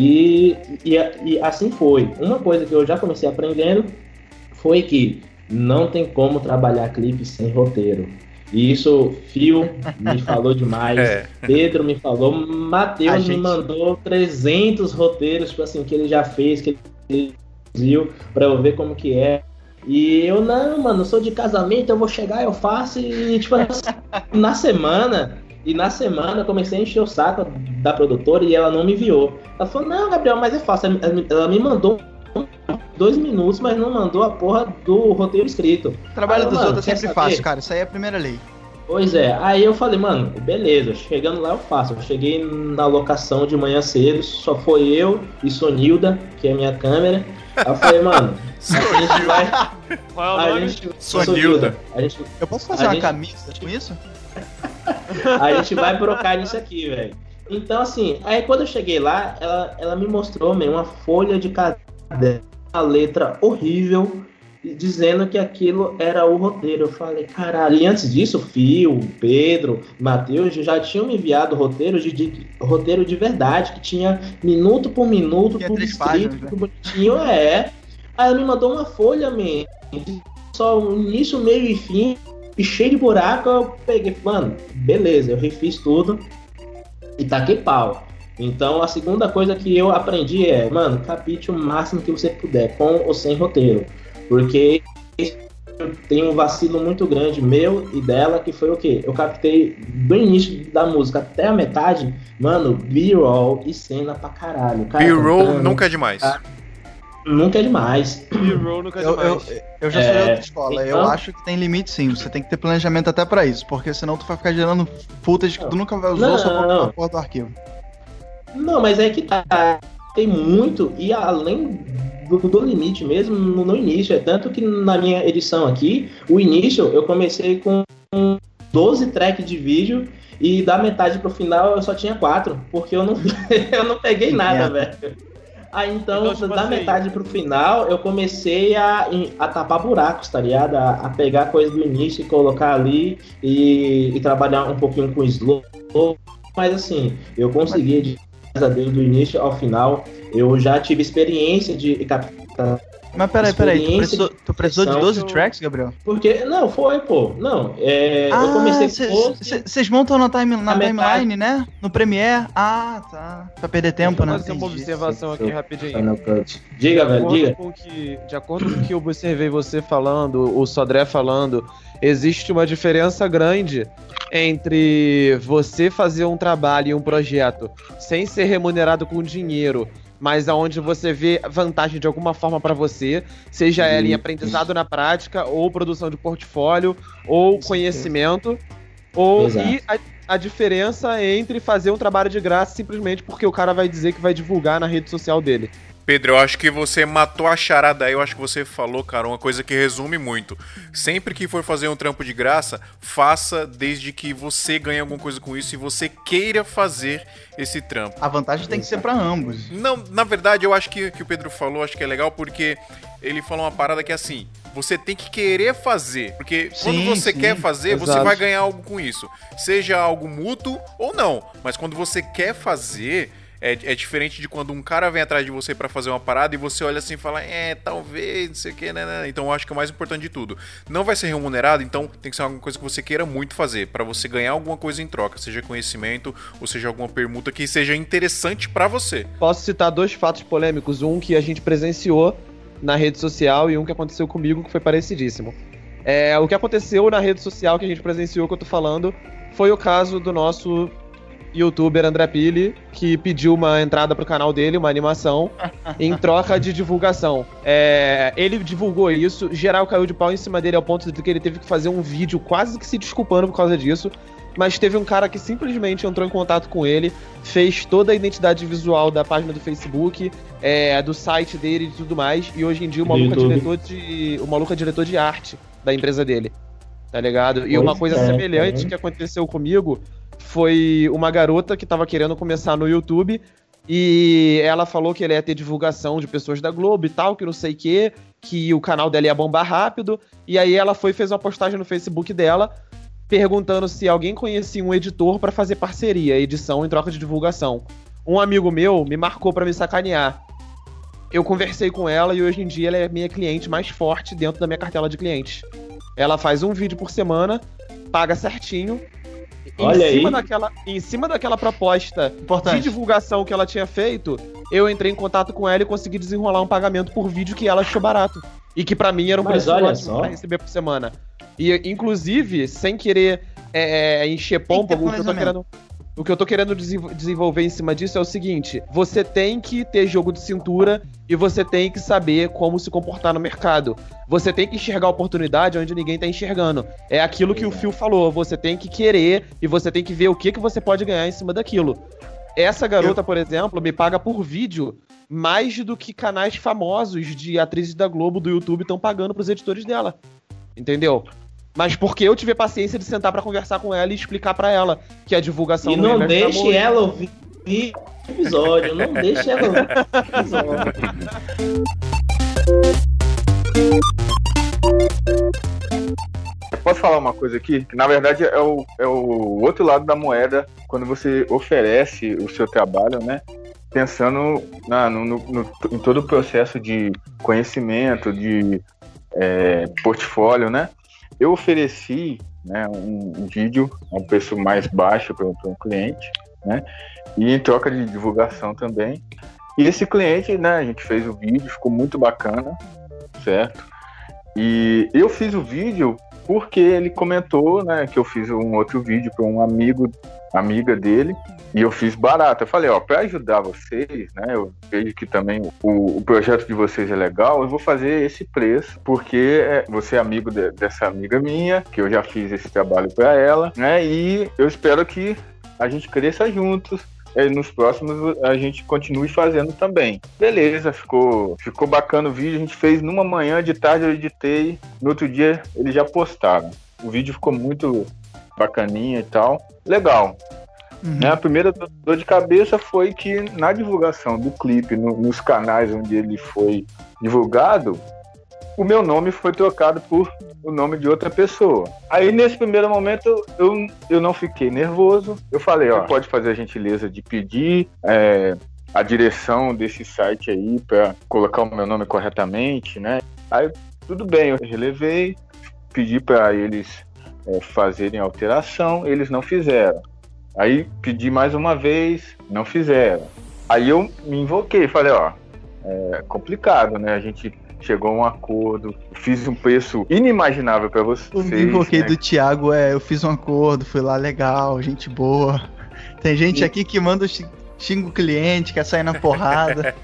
E, e, e assim foi. Uma coisa que eu já comecei aprendendo foi que não tem como trabalhar clipe sem roteiro. E isso, Fio me falou demais, É. Pedro me falou, Matheus gente- me mandou 300 roteiros, tipo assim, que ele já fez, que ele viu, pra eu ver como que é. E eu, não, mano, sou de casamento, eu vou chegar, eu faço, e tipo, na semana, e na semana eu comecei a encher o saco da produtora e ela não me enviou. Ela falou, não, Gabriel, mas é fácil. Ela me mandou dois minutos, mas não mandou a porra do roteiro escrito. O trabalho Aí, dos mano, outros é sempre saber? fácil, cara. Isso aí é a primeira lei. Pois é, aí eu falei, mano, beleza, chegando lá eu faço. Eu cheguei na locação de manhã cedo, só foi eu e Sonilda, que é minha câmera. Aí eu falei, mano, a gente vai. Qual é o A nome? gente, Sonilda. A gente, Eu posso fazer A uma gente- camisa com isso? a gente vai brocar nisso aqui, velho. Então, assim, aí quando eu cheguei lá, ela, ela me mostrou, meu, uma folha de caderno, uma letra horrível, dizendo que aquilo era o roteiro. Eu falei, caralho, e antes disso, o Fio, Pedro, Matheus já tinham me enviado roteiro de, de- roteiro de verdade, que tinha minuto por minuto, tudo três escrito, páginas, né? tudo bonitinho, é. Aí ela me mandou uma folha, man, só início, meio e fim, e cheio de buraco, eu peguei, mano, beleza, eu refiz tudo e taquei pau. Então a segunda coisa que eu aprendi é, mano, capite o máximo que você puder, com ou sem roteiro. Porque tem um vacilo muito grande meu e dela, que foi o quê? Eu captei do início da música até a metade, mano, B-roll e cena pra caralho. Cara B-roll nunca é demais. Ah, Nunca é demais. Nunca é Eu, eu, demais. eu já É, sou de outra escola. Eu então- acho que tem limite sim. Você tem que ter planejamento até pra isso. Porque senão tu vai ficar gerando footage que tu nunca vai usar Não. só pra porra do arquivo. Não, mas é que tá. Tem muito, e além do, do limite mesmo, no, no início. É tanto que na minha edição aqui, o início eu comecei com 12 tracks de vídeo e da metade pro final eu só tinha quatro, porque eu não, eu não peguei nada, velho. Aí então, Então, tipo da assim- metade pro final, eu comecei a, a tapar buracos, tá ligado? A, a pegar coisa do início e colocar ali e, e trabalhar um pouquinho com slow. Mas assim, eu consegui, graças a Deus, do início ao final. Eu já tive experiência de captar. Mas peraí, peraí. Tu precisou, tu precisou de edição 12 que eu- tracks, Gabriel? Porque. Não, foi, pô. Não. É, Ah, eu comecei com. vocês montam na, time, na timeline, né? No Premiere? Ah, tá. Pra perder tempo, né? Eu fazer uma observação aqui rapidinho. Final Cut. Diga, velho, diga. que, de acordo com o que eu observei você falando, o Sodré falando, existe uma diferença grande entre você fazer um trabalho e um projeto sem ser remunerado com dinheiro, mas aonde você vê vantagem de alguma forma pra você, seja ela em Isso. aprendizado na prática, ou produção de portfólio, ou conhecimento, ou e a, a diferença entre fazer um trabalho de graça simplesmente porque o cara vai dizer que vai divulgar na rede social dele. Pedro, eu acho que você matou a charada aí, eu acho que você falou, cara, uma coisa que resume muito. Sempre que for fazer um trampo de graça, faça desde que você ganhe alguma coisa com isso e você queira fazer esse trampo. A vantagem tem que ser pra ambos. Não, na verdade, eu acho que que o Pedro falou, acho que é legal porque ele falou uma parada que é assim, você tem que querer fazer, porque quando Sim, você sim, quer fazer, você exato. vai ganhar algo com isso, seja algo mútuo ou não, mas quando você quer fazer, é, é diferente de quando um cara vem atrás de você pra fazer uma parada e você olha assim e fala, é, talvez, não sei o que, né, né. Então eu acho que é o mais importante de tudo. Não vai ser remunerado, então tem que ser alguma coisa que você queira muito fazer, pra você ganhar alguma coisa em troca, seja conhecimento ou seja alguma permuta que seja interessante pra você. Posso citar dois fatos polêmicos, um que a gente presenciou na rede social e um que aconteceu comigo que foi parecidíssimo. É, o que aconteceu na rede social que a gente presenciou, que eu tô falando, foi o caso do nosso youtuber André Pili, que pediu uma entrada pro canal dele, uma animação, em troca de divulgação. É, ele divulgou isso, geral caiu de pau em cima dele ao ponto de que ele teve que fazer um vídeo quase que se desculpando por causa disso. Mas teve um cara que simplesmente entrou em contato com ele, fez toda a identidade visual da página do Facebook, é, do site dele e tudo mais. E hoje em dia o maluco é diretor de. O maluco é diretor de arte da empresa dele. Tá ligado? E Pois uma coisa é, semelhante cara. que aconteceu comigo foi uma garota que tava querendo começar no YouTube. E ela falou que ele ia ter divulgação de pessoas da Globo e tal, que não sei o quê, que o canal dela ia bombar rápido. E aí ela foi e fez uma postagem no Facebook dela perguntando se alguém conhecia um editor pra fazer parceria, edição em troca de divulgação. Um amigo meu me marcou pra me sacanear. Eu conversei com ela e hoje em dia ela é minha cliente mais forte dentro da minha cartela de clientes. Ela faz um vídeo por semana, paga certinho. Em Olha cima aí. daquela, em cima daquela proposta de Importante. divulgação que ela tinha feito, eu entrei em contato com ela e consegui desenrolar um pagamento por vídeo que ela achou barato. E que pra mim era um Mas preço olha ótimo só. pra receber por semana. E, inclusive, sem querer é, é, encher pompa, eu tô querendo. O que eu tô querendo desenvol- desenvolver em cima disso é o seguinte: você tem que ter jogo de cintura e você tem que saber como se comportar no mercado. Você tem que enxergar a oportunidade onde ninguém tá enxergando. É aquilo que o Phil falou, você tem que querer e você tem que ver o que, que você pode ganhar em cima daquilo. Essa garota, por exemplo, me paga por vídeo mais do que canais famosos de atrizes da Globo, do YouTube, estão pagando pros editores dela. Entendeu? Mas porque eu tive a paciência de sentar pra conversar com ela e explicar pra ela que a divulgação E não deixe ela ouvir o episódio. Não deixe ela ouvir o episódio. Posso falar uma coisa aqui? Que na verdade é o, é o outro lado da moeda quando você oferece o seu trabalho, né? Pensando na- no, no- no- em todo o processo de conhecimento, de é, portfólio, né? Eu ofereci né, um, um vídeo a um preço mais baixo para um cliente, né? E em troca de divulgação também. E esse cliente, né, a gente fez o vídeo, ficou muito bacana, certo? E eu fiz o vídeo porque ele comentou, né, que eu fiz um outro vídeo para um amigo, amiga dele, e eu fiz barato. Eu falei, ó, para ajudar vocês, né, eu vejo que também o, o projeto de vocês é legal, eu vou fazer esse preço, porque é, você é amigo de- dessa amiga minha, que eu já fiz esse trabalho para ela, né, e eu espero que a gente cresça juntos. E nos próximos a gente continue fazendo também. Beleza, ficou, ficou bacana o vídeo. A gente fez numa manhã, de tarde eu editei. No outro dia eles já postaram. O vídeo ficou muito bacaninha e tal. Legal. Uhum. Né, a primeira do- dor de cabeça foi que na divulgação do clipe, no- nos canais onde ele foi divulgado, o meu nome foi trocado por o nome de outra pessoa. Aí nesse primeiro momento eu, eu não fiquei nervoso. Eu falei, ó, pode fazer a gentileza de pedir é, a direção desse site aí para colocar o meu nome corretamente, né? Aí tudo bem, eu relevei, pedi para eles é, fazerem alteração, eles não fizeram. Aí pedi mais uma vez, não fizeram. Aí eu me invoquei, falei, ó, é complicado, né? A gente chegou a um acordo, fiz um preço inimaginável para vocês. O invoquei né? do Thiago é, eu fiz um acordo, fui lá legal, gente boa. Tem gente aqui que manda xi- xinga o cliente, quer sair na porrada.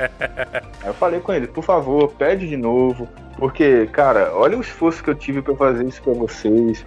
Aí eu falei com ele, por favor, pede de novo, porque, cara, olha o esforço que eu tive pra fazer isso pra vocês.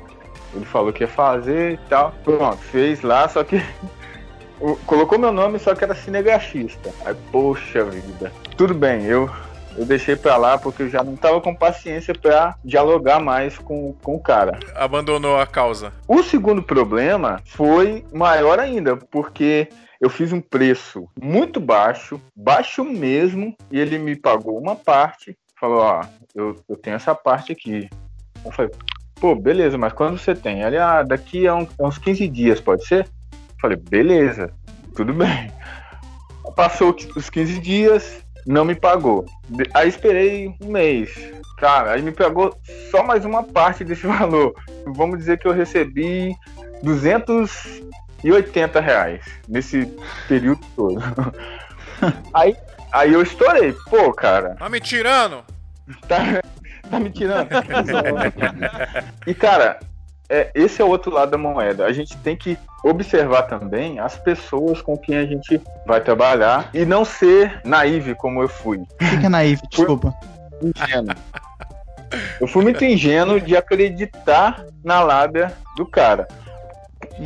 Ele falou que ia fazer e tal. Pronto, fez lá, só que colocou meu nome, só que era cinegrafista. Aí, poxa vida. Tudo bem, eu eu deixei pra lá porque eu já não tava com paciência pra dialogar mais com, com o cara. Abandonou a causa. O segundo problema foi maior ainda, porque eu fiz um preço muito baixo, baixo mesmo, e ele me pagou uma parte, falou, ó, eu, eu tenho essa parte aqui. Eu falei, pô, beleza, mas quando você tem? Ele, ah, daqui a, um- a uns 15 dias, pode ser? Eu falei, beleza, tudo bem. Passou os 15 dias, não me pagou. Aí esperei um mês. Cara, aí me pagou só mais uma parte desse valor. Vamos dizer que eu recebi 280 reais nesse período todo. aí, aí eu estourei. Pô, cara, Tá me tirando? tá, tá me tirando. e, cara, é, esse é o outro lado da moeda. A gente tem que observar também as pessoas com quem a gente vai trabalhar e não ser naive como eu fui. O que, que é naive? Desculpa. ingênuo. Eu fui muito ingênuo de acreditar na lábia do cara.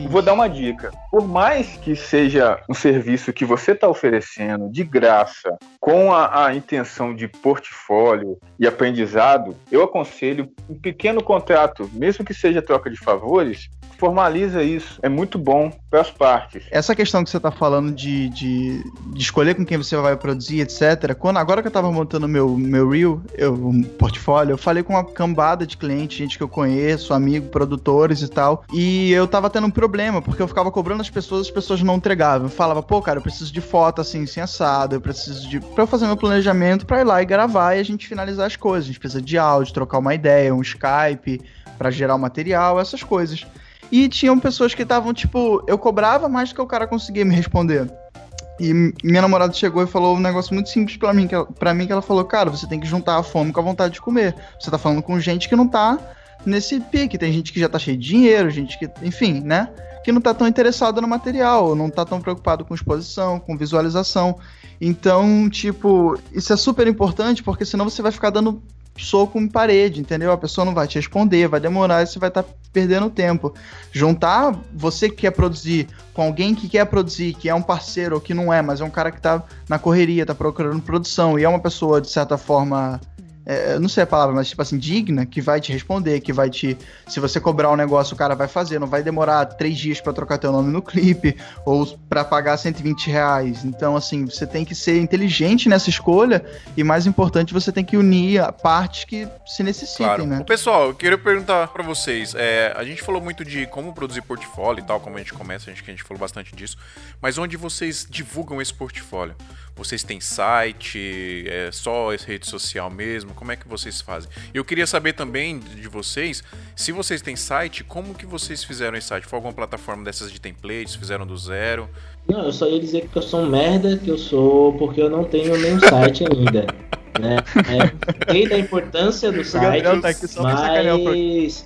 Vou dar uma dica. Por mais que seja um serviço que você está oferecendo de graça, com a, a intenção de portfólio e aprendizado, eu aconselho um pequeno contrato, mesmo que seja troca de favores, formaliza isso. É muito bom para as partes. Essa questão que você tá falando de, de, de escolher com quem você vai produzir, etc. Quando, agora que eu tava montando meu, meu Reel, eu, um portfólio, eu falei com uma cambada de clientes, gente que eu conheço, amigo, produtores e tal. E eu tava tendo um problema, porque eu ficava cobrando as pessoas, as pessoas não entregavam. Eu falava, pô, cara, eu preciso de foto assim, sem assado, eu preciso de. pra eu fazer meu planejamento pra ir lá e gravar e a gente finalizar as coisas. A gente precisa de áudio, trocar uma ideia, um Skype pra gerar o material, essas coisas. E tinham pessoas que estavam, tipo, eu cobrava mais do que o cara conseguia me responder. E minha namorada chegou e falou um negócio muito simples pra mim, que pra mim, que ela falou, cara, você tem que juntar a fome com a vontade de comer. Você tá falando com gente que não tá nesse pique. Tem gente que já tá cheio de dinheiro, gente que, enfim, né? Que não tá tão interessado no material, não tá tão preocupado com exposição, com visualização. Então, tipo, isso é super importante porque senão você vai ficar dando soco em parede, entendeu? A pessoa não vai te responder, vai demorar e você vai estar perdendo tempo. Juntar você que quer produzir com alguém que quer produzir, que é um parceiro ou que não é, mas é um cara que tá na correria, tá procurando produção e é uma pessoa de certa forma é, não sei a palavra, mas tipo assim, digna, que vai te responder, que vai te. Se você cobrar um negócio, o cara vai fazer, não vai demorar três dias para trocar teu nome no clipe, ou para pagar 120 reais. Então, assim, você tem que ser inteligente nessa escolha, e mais importante, você tem que unir a partes que se necessitem, Claro. né? Pessoal, eu queria perguntar pra vocês. é, a gente falou muito de como produzir portfólio e tal, como a gente começa, a gente, a gente falou bastante disso. Mas onde vocês divulgam esse portfólio? Vocês têm site? É só rede social mesmo? Como é que vocês fazem? Eu queria saber também de vocês, se vocês têm site, como que vocês fizeram esse site? Foi alguma plataforma dessas de templates? Fizeram do zero? Não, eu só ia dizer que eu sou um merda, que eu sou porque eu não tenho nenhum site ainda. Né? É, sei da importância do site, tá mas.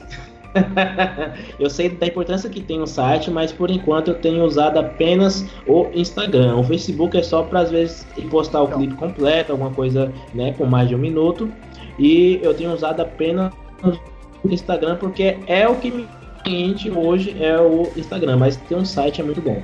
eu sei da importância que tem o site, mas por enquanto eu tenho usado apenas o Instagram. O Facebook é só para às vezes postar o clipe completo, alguma coisa né, com mais de um minuto. E eu tenho usado apenas o Instagram porque é o que me cliente hoje é o Instagram, mas ter um site é muito bom.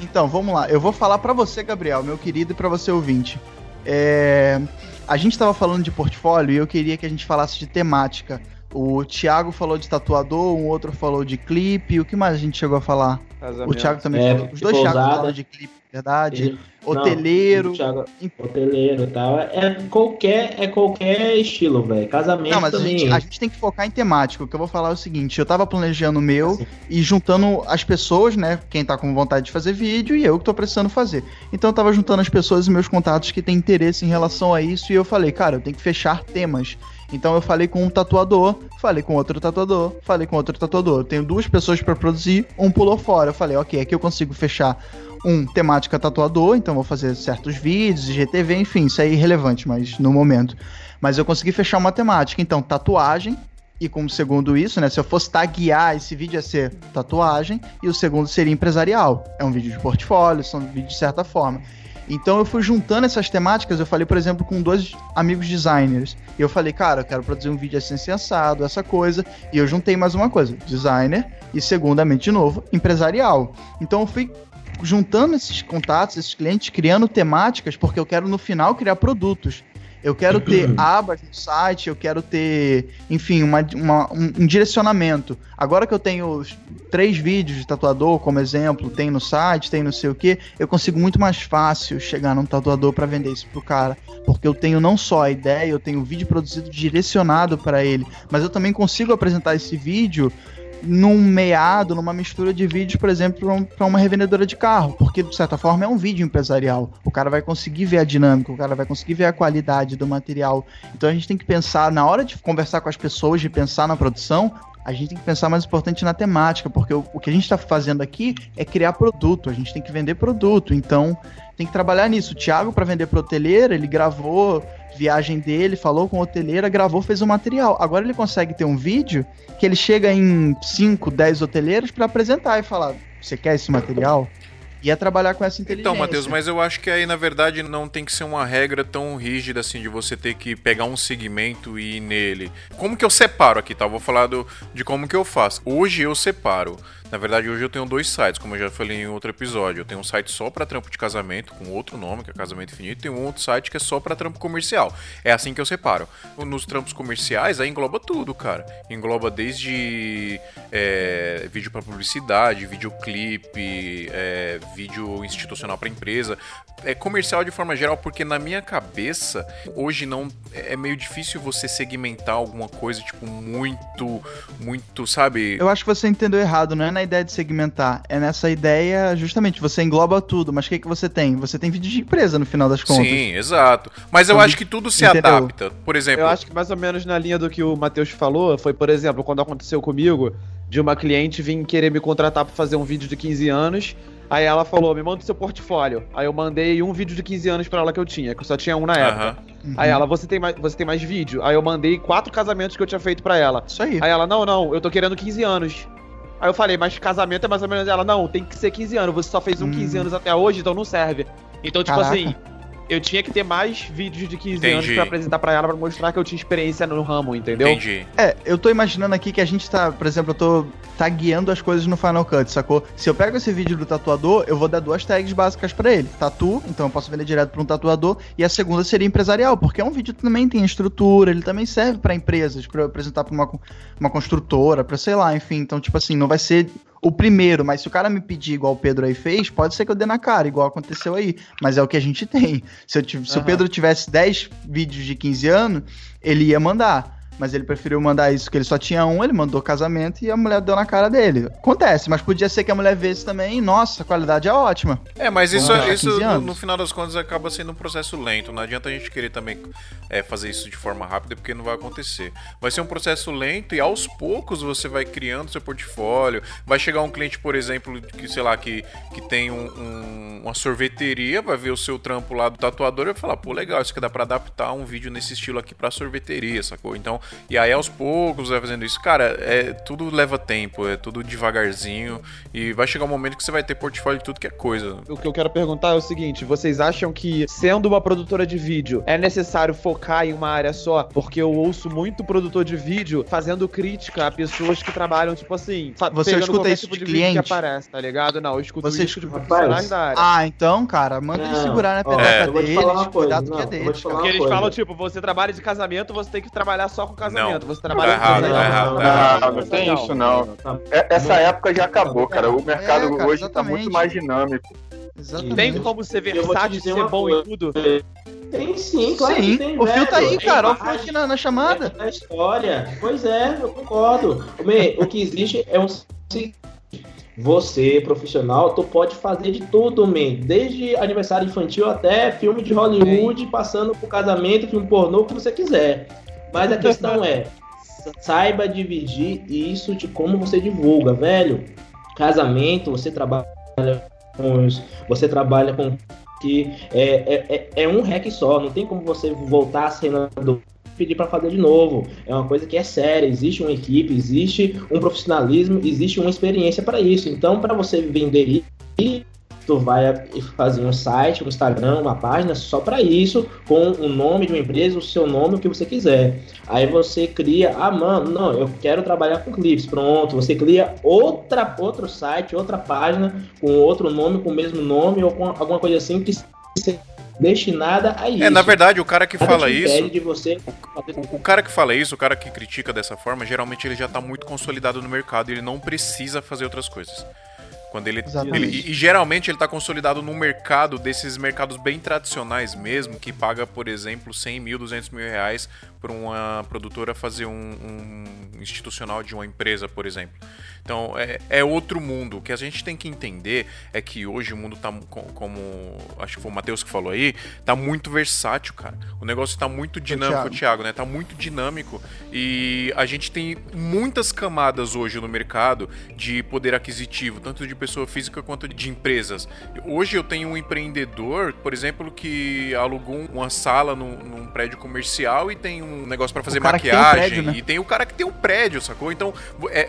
Então, vamos lá. Eu vou falar pra você, Gabriel, meu querido, e pra você, ouvinte. É, A gente tava falando de portfólio e eu queria que a gente falasse de temática. O Thiago falou de tatuador, um outro falou de clipe. O que mais a gente chegou a falar? O Thiago também É, falou. Os dois. Thiago falaram de clipe, verdade. Ele- Hoteleiro. Não, Thiago- hoteleiro e tal. É qualquer, é qualquer estilo, velho. Casamento Não, mas a também. gente, a gente tem que focar em temática. O que eu vou falar é o seguinte: eu tava planejando o meu e juntando as pessoas, né? Quem tá com vontade de fazer vídeo e eu que tô precisando fazer. Então eu tava juntando as pessoas e meus contatos que têm interesse em relação a isso e eu falei, cara, eu tenho que fechar temas. Então eu falei com um tatuador, falei com outro tatuador, falei com outro tatuador. Eu tenho duas pessoas pra produzir, um pulou fora. Eu falei, ok, aqui eu consigo fechar um temática tatuador, então vou fazer certos vídeos, IGTV, enfim, isso é irrelevante, mas no momento. Mas eu consegui fechar uma temática, então tatuagem, e como segundo isso, né, se eu fosse taguear esse vídeo ia ser tatuagem, e o segundo seria empresarial. É um vídeo de portfólio, são vídeos de certa forma. Então eu fui juntando essas temáticas, eu falei, por exemplo, com dois amigos designers. E eu falei, cara, eu quero produzir um vídeo assim sensado, essa coisa. E eu juntei mais uma coisa, designer e segundamente de novo, empresarial. Então eu fui juntando esses contatos, esses clientes, criando temáticas, porque eu quero no final criar produtos. Eu quero ter abas no site, eu quero ter, enfim, uma, uma- um, um direcionamento. Agora que eu tenho três vídeos de tatuador como exemplo, tem no site, tem não sei o que, eu consigo muito mais fácil chegar num tatuador para vender isso pro cara. Porque eu tenho não só a ideia, eu tenho o vídeo produzido direcionado para ele, mas eu também consigo apresentar esse vídeo num meado, numa mistura de vídeos, por exemplo, para uma revendedora de carro, porque de certa forma é um vídeo empresarial. O cara vai conseguir ver a dinâmica, o cara vai conseguir ver a qualidade do material. Então a gente tem que pensar na hora de conversar com as pessoas, de pensar na produção, a gente tem que pensar mais importante na temática, porque o, o que a gente está fazendo aqui é criar produto, a gente tem que vender produto, então tem que trabalhar nisso. O Thiago, para vender para hoteleira, ele gravou viagem dele, falou com a hoteleira, gravou, fez o material. Agora ele consegue ter um vídeo que ele chega em 5, 10 hoteleiros para apresentar e falar: Você quer esse material? E é trabalhar com essa inteligência. Então, Matheus, mas eu acho que aí, na verdade, não tem que ser uma regra tão rígida assim de você ter que pegar um segmento e ir nele. Como que eu separo aqui, tá? Eu vou falar do, de como que eu faço. Hoje eu separo. Na verdade, hoje eu tenho dois sites, como eu já falei em outro episódio. Eu tenho um site só para trampo de casamento, com outro nome, que é Casamento Infinito, e tem um outro site que é só para trampo comercial. É assim que eu separo. Nos trampos comerciais, aí engloba tudo, cara. Engloba desde é, vídeo para publicidade, videoclipe, é, vídeo institucional para empresa. É comercial de forma geral, porque na minha cabeça, hoje não é meio difícil você segmentar alguma coisa, tipo, muito, muito, sabe? Eu acho que você entendeu errado, não é na ideia de segmentar, é nessa ideia, justamente, você engloba tudo, mas o que, que você tem? Você tem vídeo de empresa no final das contas. Sim, exato. Mas eu Então, acho que tudo se entendeu? adapta. Por exemplo, Eu acho que mais ou menos na linha do que o Matheus falou, foi, por exemplo, quando aconteceu comigo, de uma cliente vir querer me contratar pra fazer um vídeo de 15 anos. Aí ela falou, me manda o seu portfólio. Aí eu mandei um vídeo de 15 anos pra ela que eu tinha, que eu só tinha um na época. Aham. Aí ela, você tem, mais, você tem mais vídeo? Aí eu mandei quatro casamentos que eu tinha feito pra ela. Isso aí. Aí ela, não, não, eu tô querendo 15 anos. Aí eu falei, mas casamento é mais ou menos ela, não, tem que ser 15 anos, você só fez um Hum. 15 anos até hoje, então não serve. Então, tipo Caraca. assim, eu tinha que ter mais vídeos de 15 anos Entendi. pra apresentar pra ela, pra mostrar que eu tinha experiência no ramo, entendeu? Entendi. É, eu tô imaginando aqui que a gente tá, por exemplo, eu tô tagueando as coisas no Final Cut, sacou? Se eu pego esse vídeo do tatuador, eu vou dar duas tags básicas pra ele. Tatu, então eu posso vender direto pra um tatuador, e a segunda seria empresarial, porque é um vídeo que também tem estrutura, ele também serve pra empresas, pra eu apresentar pra uma, uma construtora, pra sei lá, enfim. Então, tipo assim, não vai ser o primeiro, mas se o cara me pedir igual o Pedro aí fez, pode ser que eu dê na cara, igual aconteceu aí. Mas é o que a gente tem. Se, eu se o. Pedro tivesse 10 vídeos de 15 anos, ele ia mandar. Mas ele preferiu mandar isso, que ele só tinha um, ele mandou casamento e a mulher deu na cara dele. Acontece, mas podia ser que a mulher visse também, e, nossa, a qualidade é ótima. É, mas isso, Ah, isso 15 no, no final das contas acaba sendo um processo lento. Não adianta a gente querer também é, fazer isso de forma rápida, porque não vai acontecer. Vai ser um processo lento e aos poucos você vai criando seu portfólio. Vai chegar um cliente, por exemplo, que, sei lá, que, que tem um- um- uma sorveteria, vai ver o seu trampo lá do tatuador e vai falar, pô, legal, isso aqui dá pra adaptar um vídeo nesse estilo aqui pra sorveteria, sacou? Então, e aí aos poucos vai fazendo isso. Cara, é, tudo leva tempo, é tudo devagarzinho. E vai chegar um momento que você vai ter portfólio de tudo que é coisa. O que eu quero perguntar é o seguinte: vocês acham que, sendo uma produtora de vídeo, é necessário focar em uma área só? Porque eu ouço muito produtor de vídeo fazendo crítica a pessoas que trabalham, tipo assim. Você escuta isso tipo de vídeo cliente? que aparece, tá ligado? Não, eu escuto Você isso de escuta- profissionais Rapaz, da área. Ah, então, cara, manda ele segurar na ó, peteca eu vou te deles, falar uma cuidar coisa, do não, dia eu vou deles. te falar Porque eles falam, tipo, você trabalha de casamento, você tem que trabalhar só com casamento. Você trabalha Tá errado, tá errado, tá errado. com Não tem isso, não. Tá. É- essa época já acabou, cara. O mercado É, cara, hoje tá muito mais dinâmico. Exatamente. Tem como ser versátil e ser bom coisa. em tudo? Tem sim, claro que Sim, tem, o fio tá aí, cara. Olha o fio aqui na, na chamada. é da história. Pois é, eu concordo. Bem, o que existe é um você, profissional, tu pode fazer de tudo, man. Desde aniversário infantil até filme de Hollywood, passando por casamento, filme pornô, o que você quiser. Mas a questão é, saiba dividir isso de como você divulga, velho. Casamento, você trabalha com os, você trabalha com que é, é, é, é um hack só, não tem como você voltar a cena do pedir para fazer de novo. É uma coisa que é séria, existe uma equipe, existe um profissionalismo, existe uma experiência para isso. Então, para você vender isso, tu vai fazer um site, um Instagram, uma página só para isso, com o nome de uma empresa, o seu nome, o que você quiser. Aí você cria, ah, mano, não, eu quero trabalhar com clips, pronto. Você cria outra, outro site, outra página, com outro nome, com o mesmo nome, ou com alguma coisa assim que seja destinada a isso. É, na verdade, o cara que fala isso, de você o, o cara que fala isso, o cara que critica dessa forma, geralmente ele já tá muito consolidado no mercado e ele não precisa fazer outras coisas. Quando ele, ele- e, geralmente ele tá consolidado num mercado desses mercados bem tradicionais mesmo, que paga, por exemplo, 100 mil, 200 mil reais por uma produtora fazer um, um institucional de uma empresa, por exemplo. Então é, é outro mundo. O que a gente tem que entender é que hoje o mundo tá, co- como acho que foi o Matheus que falou aí, tá muito versátil, cara. O negócio tá muito dinâmico, Thiago. Thiago, né? Tá muito dinâmico e a gente tem muitas camadas hoje no mercado de poder aquisitivo, tanto de pessoa física quanto de empresas. Hoje eu tenho um empreendedor, por exemplo, que alugou uma sala num, num prédio comercial e tem um negócio para fazer que tem um maquiagem prédio, né? e tem o cara que tem um prédio, sacou? Então, é,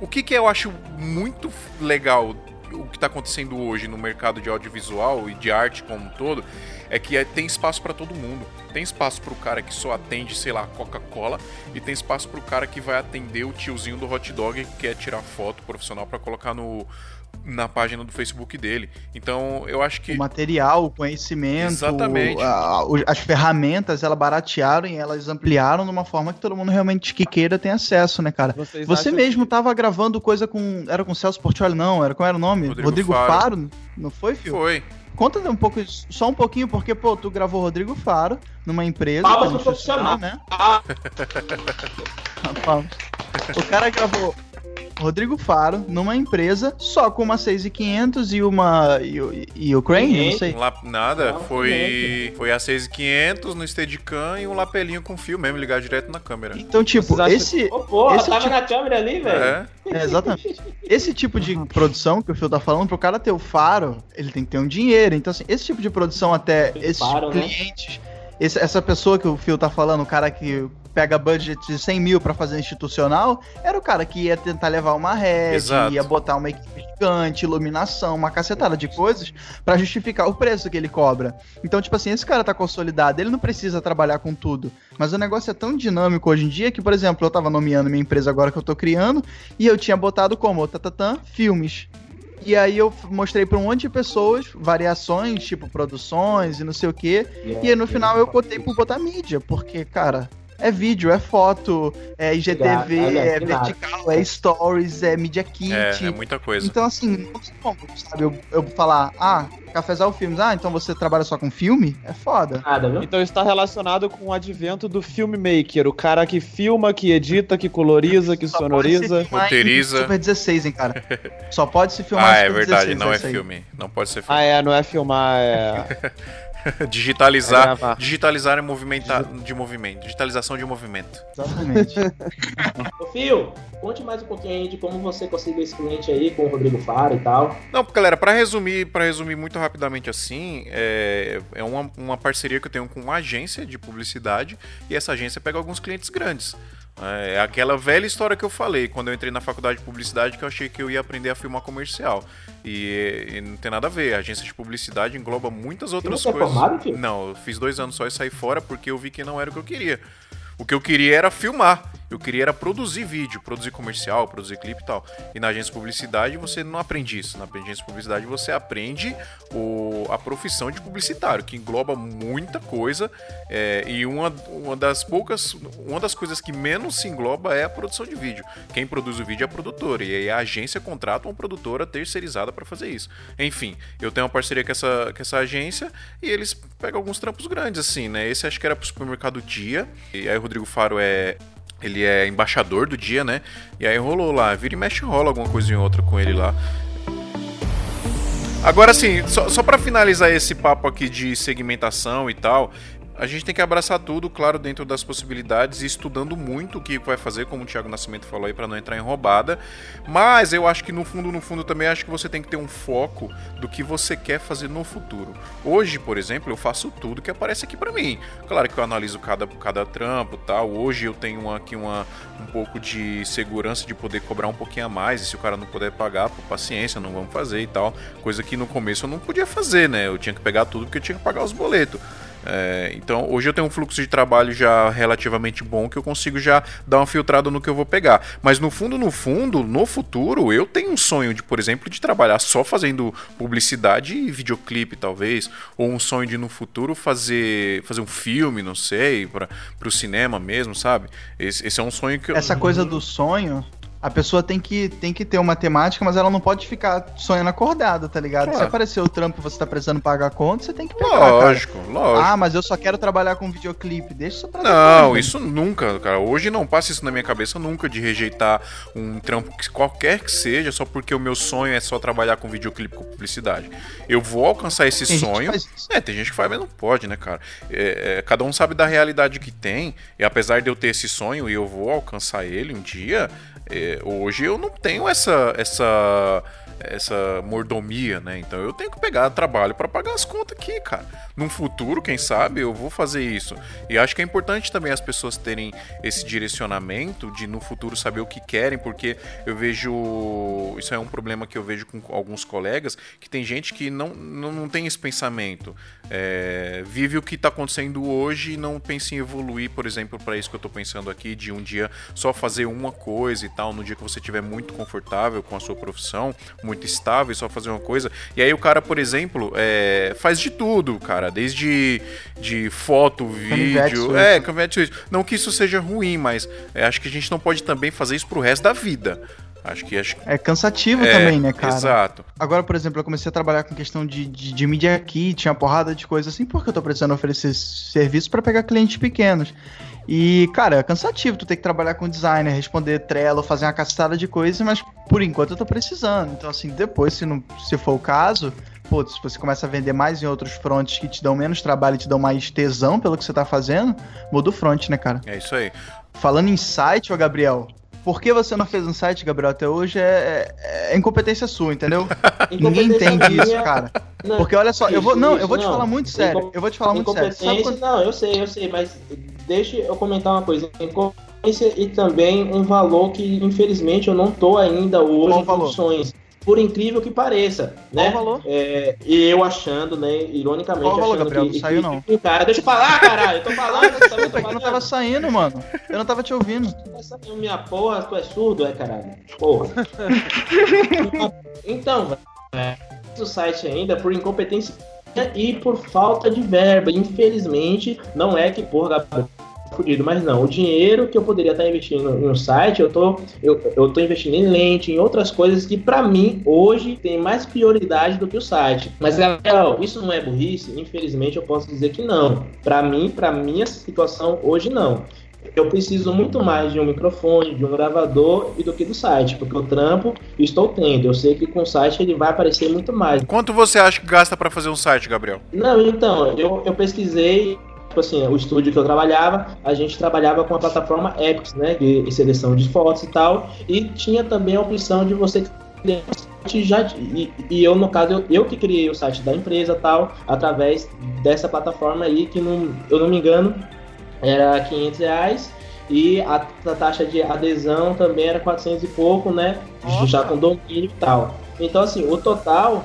o que, que eu acho muito legal o que está acontecendo hoje no mercado de audiovisual e de arte como um todo é que é- tem espaço para todo mundo. Tem espaço para o cara que só atende, sei lá, Coca-Cola e tem espaço para o cara que vai atender o tiozinho do hot dog que quer tirar foto profissional para colocar no na página do Facebook dele. Então, eu acho que O material, o conhecimento, Exatamente. a- as ferramentas, elas baratearam e elas ampliaram de uma forma que todo mundo realmente que queira tem acesso, né, cara? Vocês Você mesmo tava gravando coisa com. Era com Celso Portioli, não? Era, qual era o nome? Rodrigo Rodrigo, Faro. Faro. Não foi, Fio? foi. Conta um pouco, só um pouquinho, porque, pô, tu gravou Rodrigo Faro numa empresa. Palmas pro profissional. né? Ah. O cara gravou. Rodrigo Faro numa empresa só com uma 6500 e uma. e, o- e o Crane? Não sei. Um lap- nada, Não, foi, foi a 6500 no Steadicam e um lapelinho com fio mesmo, ligar direto na câmera. Então, tipo, esse. Ô, porra, Esse tava tipo- na câmera ali, velho. É, É, exatamente. Esse tipo de produção que o Phil tá falando, pro cara ter o faro, ele tem que ter um dinheiro. Então, assim, esse tipo de produção até esses faro, né? clientes, esse- essa pessoa que o Phil tá falando, o cara que pega budget de 100 mil pra fazer institucional, era o cara que ia tentar levar uma rede, ia botar uma equipe gigante, iluminação, uma cacetada de coisas pra justificar o preço que ele cobra. Então, tipo assim, esse cara tá consolidado, ele não precisa trabalhar com tudo. Mas o negócio é tão dinâmico hoje em dia que, por exemplo, eu tava nomeando minha empresa agora que eu tô criando, e eu tinha botado como, tatatã, filmes. E aí eu mostrei pra um monte de pessoas variações, tipo produções e não sei o quê. E aí no final eu botei por botar mídia, porque, cara, é vídeo, é foto, é IGTV, é vertical, é stories, é media kit. é, é muita coisa. Então, assim, não tem como, sabe? Eu, eu falar, ah, Cafezal Filmes, ah, então você trabalha só com filme? É foda. Nada, viu? Então está relacionado com o advento do filmmaker, o cara que filma, que edita, que coloriza, que Só sonoriza. pode se filmar em Roteiriza. Super 16, hein, cara. Só pode se filmar Ah, em é verdade, 16, não é aí. filme. Não pode ser Ah, filme. é, não é filmar, é. é Digitalizar. gravar. Digitalizar é movimentar de movimento. Digitalização de movimento. Exatamente. Ô, Fio, conte mais um pouquinho aí de como você conseguiu esse cliente aí com o Rodrigo Faro e tal. Não, galera, pra resumir, para resumir muito rapidamente assim, é, é uma, uma parceria que eu tenho com uma agência de publicidade e essa agência pega alguns clientes grandes. É aquela velha história que eu falei quando eu entrei na faculdade de publicidade que eu achei que eu ia aprender a filmar comercial. E, e não tem nada a ver. A agência de publicidade engloba muitas outras Você é coisas. formado? Não, eu fiz dois anos só e saí fora porque eu vi que não era o que eu queria. O que eu queria era filmar. Eu queria era produzir vídeo, produzir comercial, produzir clipe e tal. E na agência de publicidade você não aprende isso. Na agência de publicidade você aprende o, a profissão de publicitário, que engloba muita coisa. é, e uma, uma das poucas. Uma das coisas que menos se engloba é a produção de vídeo. Quem produz o vídeo é a produtora. E aí a agência contrata uma produtora terceirizada para fazer isso. Enfim, eu tenho uma parceria com essa, com essa agência e eles pegam alguns trampos grandes, assim, né? Esse acho que era pro supermercado Dia. E aí o Rodrigo Faro é ele é embaixador do dia, né? E aí rolou lá, vira e mexe rola alguma coisa em outra com ele lá. Agora sim, só, só para finalizar esse papo aqui de segmentação e tal, a gente tem que abraçar tudo, claro, dentro das possibilidades e estudando muito o que vai fazer, como o Thiago Nascimento falou aí, para não entrar em roubada. Mas eu acho que no fundo, no fundo também acho que você tem que ter um foco do que você quer fazer no futuro. Hoje, por exemplo, eu faço tudo que aparece aqui para mim. Claro que eu analiso cada, cada trampo tal. Hoje eu tenho aqui uma, um pouco de segurança de poder cobrar um pouquinho a mais. E se o cara não puder pagar, por paciência, não vamos fazer e tal. Coisa que no começo eu não podia fazer, né? Eu tinha que pegar tudo porque eu tinha que pagar os boletos. É, então hoje eu tenho um fluxo de trabalho já relativamente bom que eu consigo já dar uma filtrada no que eu vou pegar. Mas no fundo, no fundo, no futuro, eu tenho um sonho de, por exemplo, de trabalhar só fazendo publicidade e videoclipe, talvez. Ou um sonho de no futuro fazer, fazer um filme, não sei, para o cinema mesmo, sabe? Esse, esse é um sonho que eu. Essa coisa do sonho, a pessoa tem que, tem que ter uma temática, mas ela não pode ficar sonhando acordada, tá ligado? Se Claro. aparecer o trampo e você tá precisando pagar a conta, você tem que pegar, cara. Lógico, lógico. Ah, mas eu só quero trabalhar com videoclipe. Deixa isso pra Não, depois, isso nunca, cara. Hoje não passa isso na minha cabeça nunca de rejeitar um trampo que qualquer que seja só porque o meu sonho é só trabalhar com videoclipe com publicidade. Eu vou alcançar esse Tem gente que sonho. faz isso. É, tem gente que faz, mas não pode, né, cara? É, é, cada um sabe da realidade que tem. E apesar de eu ter esse sonho e eu vou alcançar ele um dia, é, hoje eu não tenho essa essa essa mordomia, né? Então eu tenho que pegar trabalho para pagar as contas aqui, cara. Num futuro, quem sabe, eu vou fazer isso. E acho que é importante também as pessoas terem esse direcionamento de no futuro saber o que querem, porque eu vejo isso é um problema que eu vejo com alguns colegas que tem gente que não, não, não tem esse pensamento. É, vive o que está acontecendo hoje e não pensa em evoluir, por exemplo, para isso que eu estou pensando aqui, de um dia só fazer uma coisa e tal, no dia que você estiver muito confortável com a sua profissão, muito estável, e só fazer uma coisa. E aí o cara, por exemplo, é, faz de tudo, cara, desde de foto, vídeo, é, canivete. Não que isso seja ruim, mas é, acho que a gente não pode também fazer isso pro resto da vida. Acho que acho É cansativo é, também, né, cara? Exato. Agora, por exemplo, eu comecei a trabalhar com questão de, de, de media kit, tinha uma porrada de coisa assim, porque eu tô precisando oferecer serviço pra pegar clientes pequenos. E, cara, é cansativo tu ter que trabalhar com designer, responder Trello, fazer uma cacetada de coisas, mas por enquanto eu tô precisando. Então, assim, depois, se, não, se for o caso, pô, se você começa a vender mais em outros fronts que te dão menos trabalho e te dão mais tesão pelo que você tá fazendo, muda o front, né, cara? É isso aí. Falando em site, ô Gabriel, por que você não fez um site, Gabriel, até hoje é, é- é incompetência sua, entendeu? Ninguém entende isso, minha- cara. Não, Porque olha só, eu vou, isso, não, isso, eu vou te não. falar muito sério. Incom- Eu vou te falar muito sério. Sabe Incompetência, quando... não, eu sei, eu sei, mas deixa eu comentar uma coisa. Incompetência e também um valor que, infelizmente, eu não tô ainda hoje Qual em valor? condições. Por incrível que pareça, né? Qual valor? É, e eu achando, né, ironicamente, Qual valor, achando Gabriel? que, Não saiu, que- não. que o cara, deixa eu falar, caralho, eu tô falando, eu tô não tava saindo, mano. Eu não tava te ouvindo. Essa minha porra, tu é surdo, é caralho? Porra. então, velho, é, o site ainda por incompetência e por falta de verba. Infelizmente, não é que, porra, Gabriel, tá fudido, mas não. O dinheiro que eu poderia estar investindo em um site, eu tô, eu, eu tô investindo em lente, em outras coisas que, pra mim, hoje tem mais prioridade do que o site. Mas, Gabriel, isso não é burrice? Infelizmente, eu posso dizer que não. Pra mim, pra minha situação, hoje não eu preciso muito mais de um microfone, de um gravador e do que do site, porque o trampo estou tendo. Eu sei que com o site ele vai aparecer muito mais. Quanto você acha que gasta pra fazer um site, Gabriel? Não, então, eu, eu pesquisei, tipo assim, o estúdio que eu trabalhava, a gente trabalhava com a plataforma Epix, né, de seleção de fotos e tal, e tinha também a opção de você criar um site já, e, e eu, no caso, eu, eu que criei o site da empresa tal, através dessa plataforma aí, que não, eu não me engano, era 500 reais e a, a taxa de adesão também era 400 e pouco, né? Já com domínio e tal. Então, assim, o total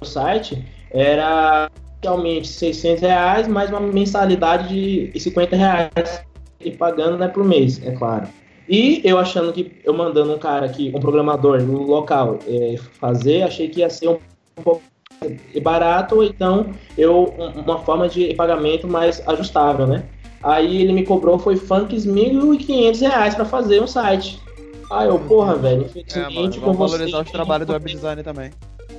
do site era realmente 600 reais mais uma mensalidade de 50 reais e pagando né, por mês, é claro. E eu achando que eu mandando um cara aqui, um programador no local é, fazer, achei que ia ser um, um pouco barato, ou então eu um- uma forma de pagamento mais ajustável, né? Aí ele me cobrou foi funks 1.500 reais para fazer um site. Aí eu, porra, velho, É, infelizmente mano, com você. valorizar os trabalhos do web design também.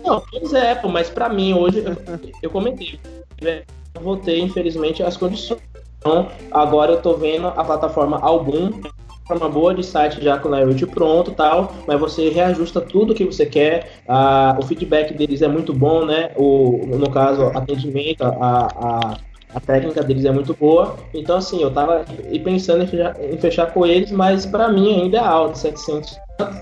Não, pois é, pô, mas pra mim hoje, eu, eu comentei, né, eu voltei, infelizmente, as condições. Então, agora eu tô vendo a plataforma Album, uma boa de site já com layout pronto tal, mas você reajusta tudo que você quer, o feedback deles é muito bom, né? O, no caso, atendimento, a, a, a técnica deles é muito boa. Então, assim, eu tava pensando em fechar, em fechar com eles, mas pra mim ainda é alto, 700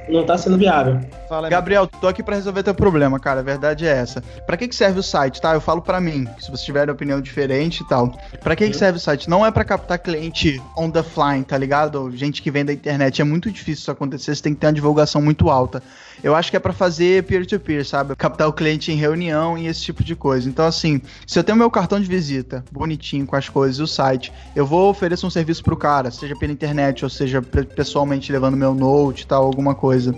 não tá sendo viável. Fala. Gabriel, tô aqui pra resolver teu problema, cara. A verdade é essa. Pra que que serve o site, tá? Eu falo pra mim, se vocês tiverem opinião diferente e tal. Pra que que serve o site? Não é pra captar cliente on the fly, tá ligado? Gente que vem da internet. É muito difícil isso acontecer, você tem que ter uma divulgação muito alta. Eu acho que é pra fazer peer-to-peer, sabe? Captar o cliente em reunião e esse tipo de coisa. Então, assim, se eu tenho meu cartão de visita bonitinho com as coisas e o site, eu vou oferecer um serviço pro cara, seja pela internet ou seja pe- pessoalmente levando meu note e tal, alguma coisa.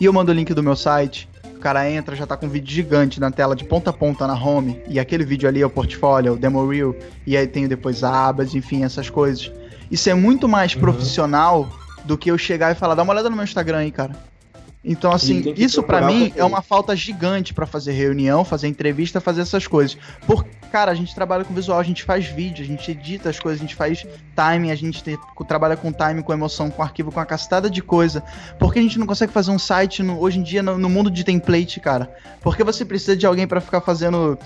E eu mando o link do meu site. O cara entra, já tá com um vídeo gigante na tela de ponta a ponta na home. E aquele vídeo ali é o portfólio, é o demo reel. E aí tem depois abas, enfim, essas coisas. Isso é muito mais profissional do que eu chegar e falar, dá uma olhada no meu Instagram aí, cara. Então, assim, isso o mim é uma falta gigante pra fazer reunião, fazer entrevista, fazer essas coisas. Por, cara, a gente trabalha com visual, a gente faz vídeo, a gente edita as coisas, a gente faz timing, a gente te- trabalha com timing, com emoção, com arquivo, com uma castada de coisa. Por que a gente não consegue fazer um site no- hoje em dia no, no mundo de template, cara? Porque você precisa de alguém pra ficar fazendo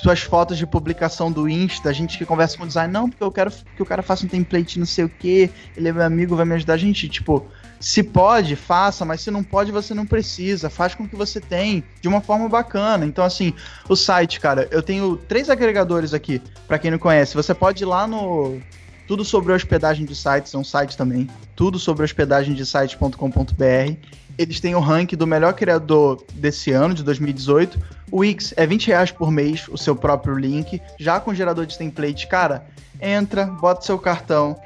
suas fotos de publicação do Insta, a gente que conversa com o design, não, porque eu quero que o cara faça um template não sei o que, ele é meu amigo, vai me ajudar. A gente, tipo, se pode, faça, mas se não pode, você não precisa. Faz com que você tem, de uma forma bacana. Então, assim, o site, cara, eu tenho três agregadores aqui, pra quem não conhece. Você pode ir lá no tudo sobre hospedagem de sites, é um site também. Tudo sobre hospedagem de sites.com.br. Eles têm o ranking do melhor criador desse ano, de 2018. O Wix é 20 reais por mês, o seu próprio link. Já com gerador de template, cara, entra, bota seu cartão,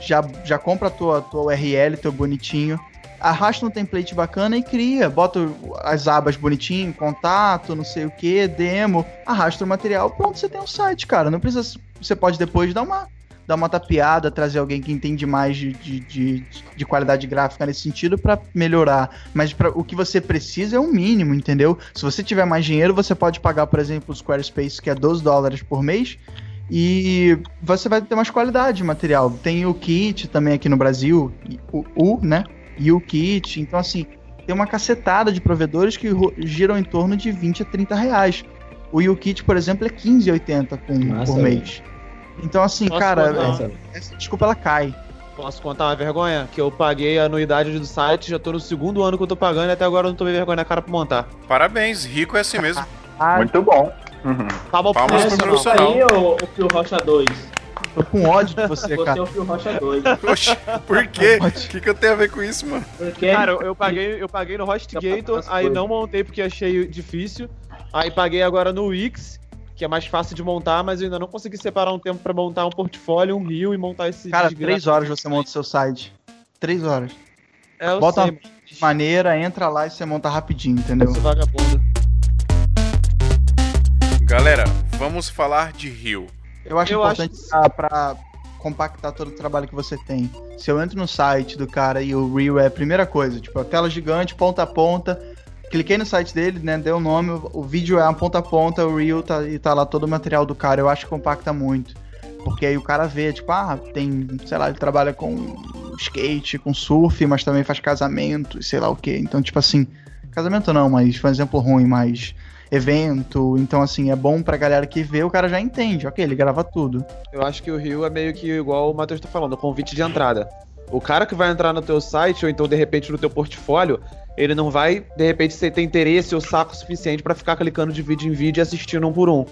já, já compra a tua, tua URL, teu bonitinho. Arrasta um template bacana e cria. Bota as abas bonitinho, contato, não sei o que, demo. Arrasta o material, pronto, você tem um site, cara. Não precisa. Você pode depois dar uma dar uma tapeada, trazer alguém que entende mais de, de, de, de qualidade gráfica nesse sentido pra melhorar. Mas pra, o que você precisa é o mínimo, entendeu? Se você tiver mais dinheiro, você pode pagar, por exemplo, o Squarespace, que é 12 dólares por mês, E você vai ter mais qualidade de material. Tem o kit também aqui no Brasil, o U, né? E o kit. Então, assim, tem uma cacetada de provedores que giram em torno de 20 a 30 reais. O YouKit, por exemplo, é 15,80 com- Massa, por mês. Então, assim, Posso cara, contar? Nossa, essa desculpa ela cai. Posso contar uma vergonha? Que eu paguei a anuidade do site, já tô no segundo ano que eu tô pagando e até agora eu não tomei vergonha na cara pra montar. Parabéns, rico é assim mesmo. Muito bom. Uhum. Palma Palmas é, pro profissional. aí ou o Fio Rocha 2? Tô com ódio de você, Você é cara. o Fio Rocha 2. Oxe, por quê? O que, que eu tenho a ver com isso, mano? Porque Cara, eu, paguei, eu paguei no HostGator, aí não montei porque achei difícil. Aí paguei agora no Wix, que é mais fácil de montar, mas eu ainda não consegui separar um tempo pra montar um portfólio, um rio e montar esse Cara, três horas você monta o seu site. Três horas. É, Bota sei, uma maneira, entra lá e você monta rapidinho, entendeu? esse vagabundo. Galera, vamos falar de Rio. Eu acho Eu importante pra, pra compactar todo o trabalho que você tem. Se eu entro no site do cara e o Reel é a primeira coisa, tipo, a tela gigante, ponta a ponta. Cliquei no site dele, né? Deu o nome, o- vídeo é a ponta a ponta, o Reel tá, e tá lá todo o material do cara. Eu acho que compacta muito. Porque aí o cara vê, tipo, ah, tem, sei lá, ele trabalha com skate, com surf, mas também faz casamento e sei lá o que. Então, tipo assim, casamento não, mas foi um exemplo ruim, mas evento. Então, assim, é bom pra galera que vê, o cara já entende. Ok, ele grava tudo. Eu acho que o Rio é meio que igual o Matheus tá falando, convite de entrada. O cara que vai entrar no teu site, ou então de repente no teu portfólio, ele não vai, de repente, ter interesse ou saco suficiente pra ficar clicando de vídeo em vídeo e assistindo um por um.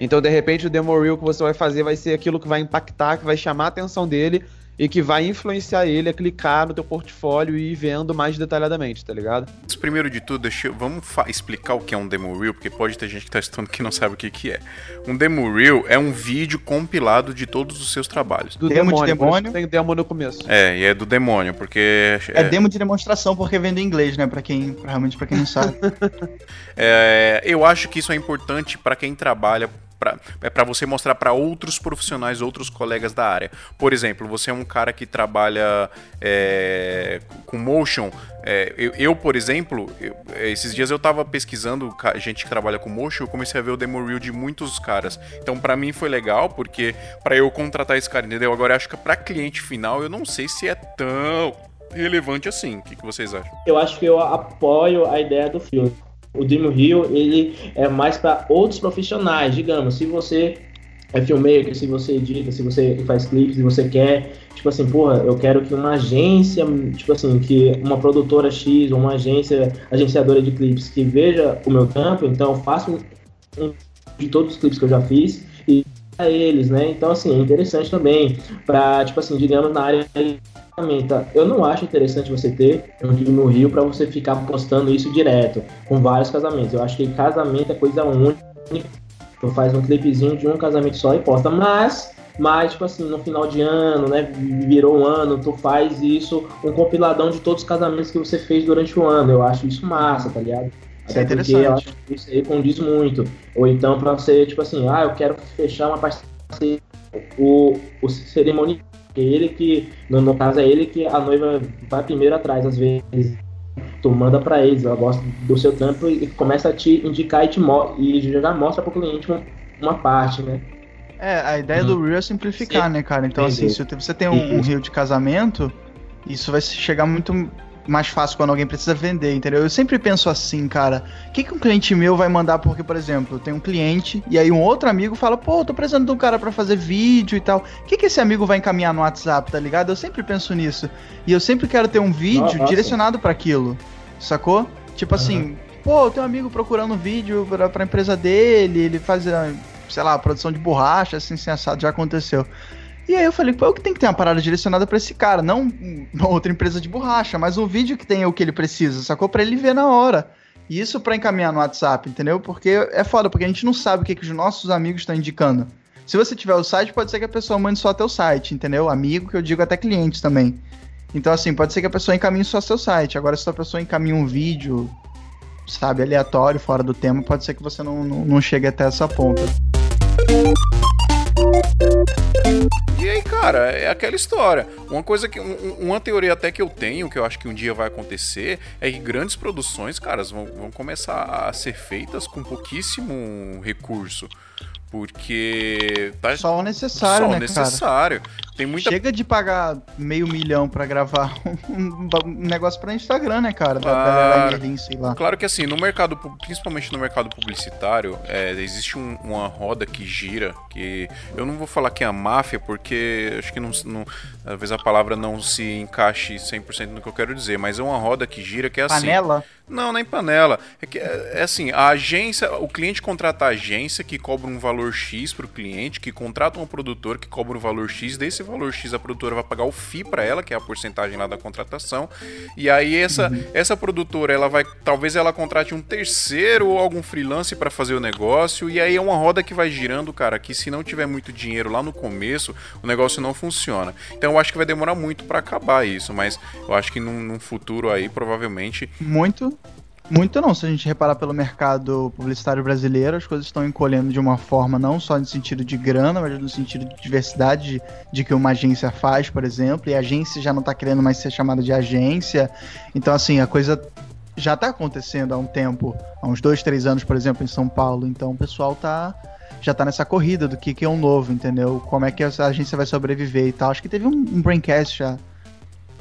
Então, de repente, o demo reel que você vai fazer vai ser aquilo que vai impactar, que vai chamar a atenção dele e que vai influenciar ele a clicar no teu portfólio e ir vendo mais detalhadamente, tá ligado? Mas Primeiro de tudo, deixa eu- vamos explicar o que é um demo reel, porque pode ter gente que tá estudando que não sabe o que, que é. Um demo reel é um vídeo compilado de todos os seus trabalhos. Do Demo de por isso demônio. Tem demo no começo. É, e é do demônio, porque É demo de demonstração porque vem do inglês, né? Pra quem, realmente pra quem não sabe. É, eu acho que isso é importante para quem trabalha. Pra, é para você mostrar para outros profissionais, outros colegas da área. Por exemplo, você é um cara que trabalha é, com motion. é, eu, eu, por exemplo, eu- esses dias eu tava pesquisando gente que trabalha com motion, eu comecei a ver o demo reel de muitos caras. Então, para mim foi legal, porque para eu contratar esse cara, entendeu? Agora, acho que para cliente final, eu não sei se é tão relevante assim. O que, que vocês acham? eu acho que eu apoio a ideia do filme. O Dream Hill, ele é mais para outros profissionais, digamos, se você é filmmaker, se você edita, se você faz clipes, se você quer, tipo assim, porra, eu quero que uma agência, tipo assim, que uma produtora X ou uma agência, agenciadora de clipes que veja o meu trampo, então eu faço um, de todos os clipes que eu já fiz e a eles, né? Então assim, é interessante também para, tipo assim, digamos na área. Eu não acho interessante você ter um vídeo no Rio para você ficar postando isso direto, com vários casamentos. Eu acho que casamento é coisa única. Tu faz um clipezinho de um casamento só e posta. Mas, mas tipo assim, no final de ano, né? Virou um ano, tu faz isso, um compiladão de todos os casamentos que você fez durante o ano. Eu acho isso massa, tá ligado? Isso é porque eu acho que isso aí condiz muito. Ou então pra você, tipo assim, ah, eu quero fechar uma parceria. O, o cerimonial porque ele que, no, no caso é ele que a noiva vai primeiro atrás, às vezes. Tu manda pra eles, ela gosta do seu trampo e começa a te indicar e, te mo e já mostra pro cliente uma, uma parte, né? É, a ideia do Reel é simplificar, né, cara? Então, assim, Entendi. se você tem um, um. Reel de casamento, isso vai chegar muito mais fácil quando alguém precisa vender, entendeu? Eu sempre penso assim, cara, o que, que um cliente meu vai mandar? Porque, por exemplo, tem um cliente e aí um outro amigo fala, pô, tô precisando de um cara pra fazer vídeo e tal. O que, que esse amigo vai encaminhar no WhatsApp, tá ligado? Eu sempre penso nisso. E eu sempre quero ter um vídeo Nossa. direcionado pra aquilo, sacou? Tipo assim, pô, tem um amigo procurando um vídeo pra, pra empresa dele, ele faz, ah, sei lá, produção de borracha, assim, sem assado, já aconteceu. E aí eu falei, pô, eu que tenho que ter uma parada direcionada pra esse cara, não uma outra empresa de borracha, mas um vídeo que tenha o que ele precisa, sacou? Pra ele ver na hora. E isso pra encaminhar no WhatsApp, entendeu? Porque é foda, porque a gente não sabe o que, que os nossos amigos estão indicando. Se você tiver o site, pode ser que a pessoa mande só até o site, entendeu? Amigo, que eu digo até cliente também. Então, assim, pode ser que a pessoa encaminhe só seu site. Agora, se a pessoa encaminha um vídeo, sabe, aleatório, fora do tema, pode ser que você não, não, não chegue até essa ponta. E aí, cara, é aquela história. Uma coisa que. um- uma teoria até que eu tenho, que eu acho que um dia vai acontecer, é que grandes produções, caras, vão, vão começar a ser feitas com pouquíssimo recurso. Porque. Tá Só o necessário, só o né, necessário. Tem cara? muita. Chega de pagar meio milhão pra gravar um, negócio pra Instagram, né, cara? Claro. da sei lá. Claro que assim, no mercado, principalmente no mercado publicitário, é, existe um- uma roda que gira, que eu não vou falar que é a máfia, porque acho que não, não- talvez a palavra não se encaixe 100% no que eu quero dizer, mas é uma roda que gira que é assim. Panela? Não, nem panela. É, que, é, é assim, a agência, o cliente contrata a agência que cobra um valor X para o cliente, que contrata um produtor que cobra um valor X, desse valor X a produtora vai pagar o FII para ela, que é a porcentagem lá da contratação. E aí essa essa produtora, ela vai, talvez ela contrate um terceiro ou algum freelance para fazer o negócio, e aí é uma roda que vai girando, cara, que se não tiver muito dinheiro lá no começo, o negócio não funciona. Então eu acho que vai demorar muito para acabar isso, mas eu acho que num, num futuro aí provavelmente Muito. Muito não, se a gente reparar pelo mercado publicitário brasileiro, as coisas estão encolhendo de uma forma não só no sentido de grana, mas no sentido de diversidade de, de que uma agência faz, por exemplo, e a agência já não tá querendo mais ser chamada de agência. Então, assim, a coisa já tá acontecendo há um tempo, há uns dois, três anos, por exemplo, em São Paulo. Então o pessoal tá. Já tá nessa corrida do que, que é um novo, entendeu? Como é que essa agência vai sobreviver e tal. Acho que teve um, um braincast já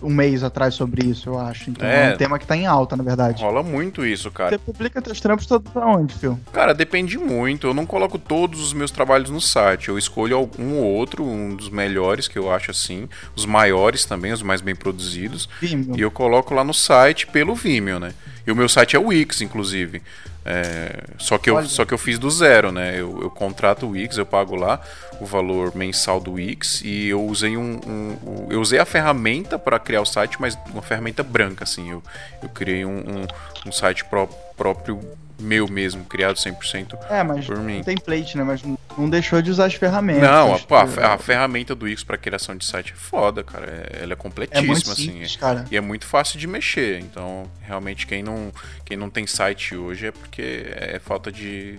um mês atrás sobre isso, eu acho. Então é, É. um tema que tá em alta, na verdade. rola muito isso, cara. Você publica teus trampos todos pra onde, Phil? Cara, depende muito. Eu não coloco todos os meus trabalhos no site. Eu escolho algum ou outro, um dos melhores que eu acho assim, os maiores também, os mais bem produzidos, Vimeo. e eu coloco lá no site pelo Vimeo, né? E o meu site é o Wix, inclusive. É, só, que eu, Olha. só que eu fiz do zero, né? Eu, eu contrato o Wix, eu pago lá o valor mensal do Wix e eu usei um, um- um- eu usei a ferramenta para criar o site, mas uma ferramenta branca, assim. Eu, eu criei um, um, um site pró- próprio meu mesmo, criado 100% É, mas por mim. template, né? Mas não deixou de usar as ferramentas. Não, a, pô, a, Tipo, a ferramenta do Wix para criação de site é foda, cara. É- ela é é completíssima, muito assim. simples, cara. E é muito fácil de mexer. Então, realmente, quem não, quem não tem site hoje é porque é falta de.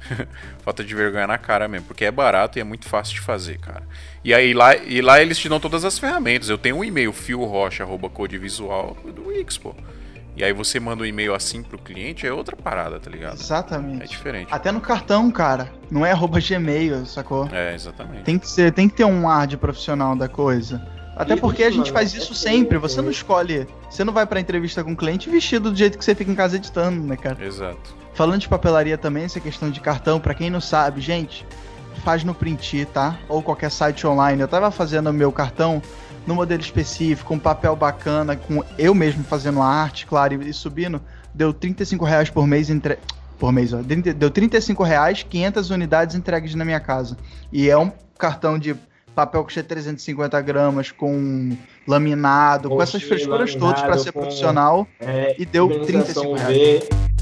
falta de vergonha na cara mesmo. Porque é barato e é muito fácil de fazer, cara. E aí lá, e lá eles te dão todas as ferramentas. Eu tenho um e-mail, fiorocha.codevisual do Wix, pô. E aí você manda um e-mail assim pro cliente, é outra parada, tá ligado? É Exatamente. diferente. Até no cartão, cara. Não é arroba Gmail, sacou? É, exatamente. Tem que, ser, tem que ter um ar de profissional da coisa. Até Isso, porque a gente faz é isso que- sempre. Você não escolhe. Você não vai pra entrevista com o cliente vestido do jeito que você fica em casa editando, né, cara? Exato. Falando de papelaria também, essa questão de cartão, pra quem não sabe, gente, faz no Print, tá? Ou qualquer site online. Eu tava fazendo o meu cartão no modelo específico, um papel bacana, com eu mesmo fazendo a arte, claro, e, e subindo, deu 35 reais por mês entre... Por mês, ó. Deu 35 reais, 500 unidades entregues na minha casa. E é um cartão de papel que custa 350 gramas, com laminado, com essas frescuras todas laminado, ser profissional. É, E deu organização 35 reais. V.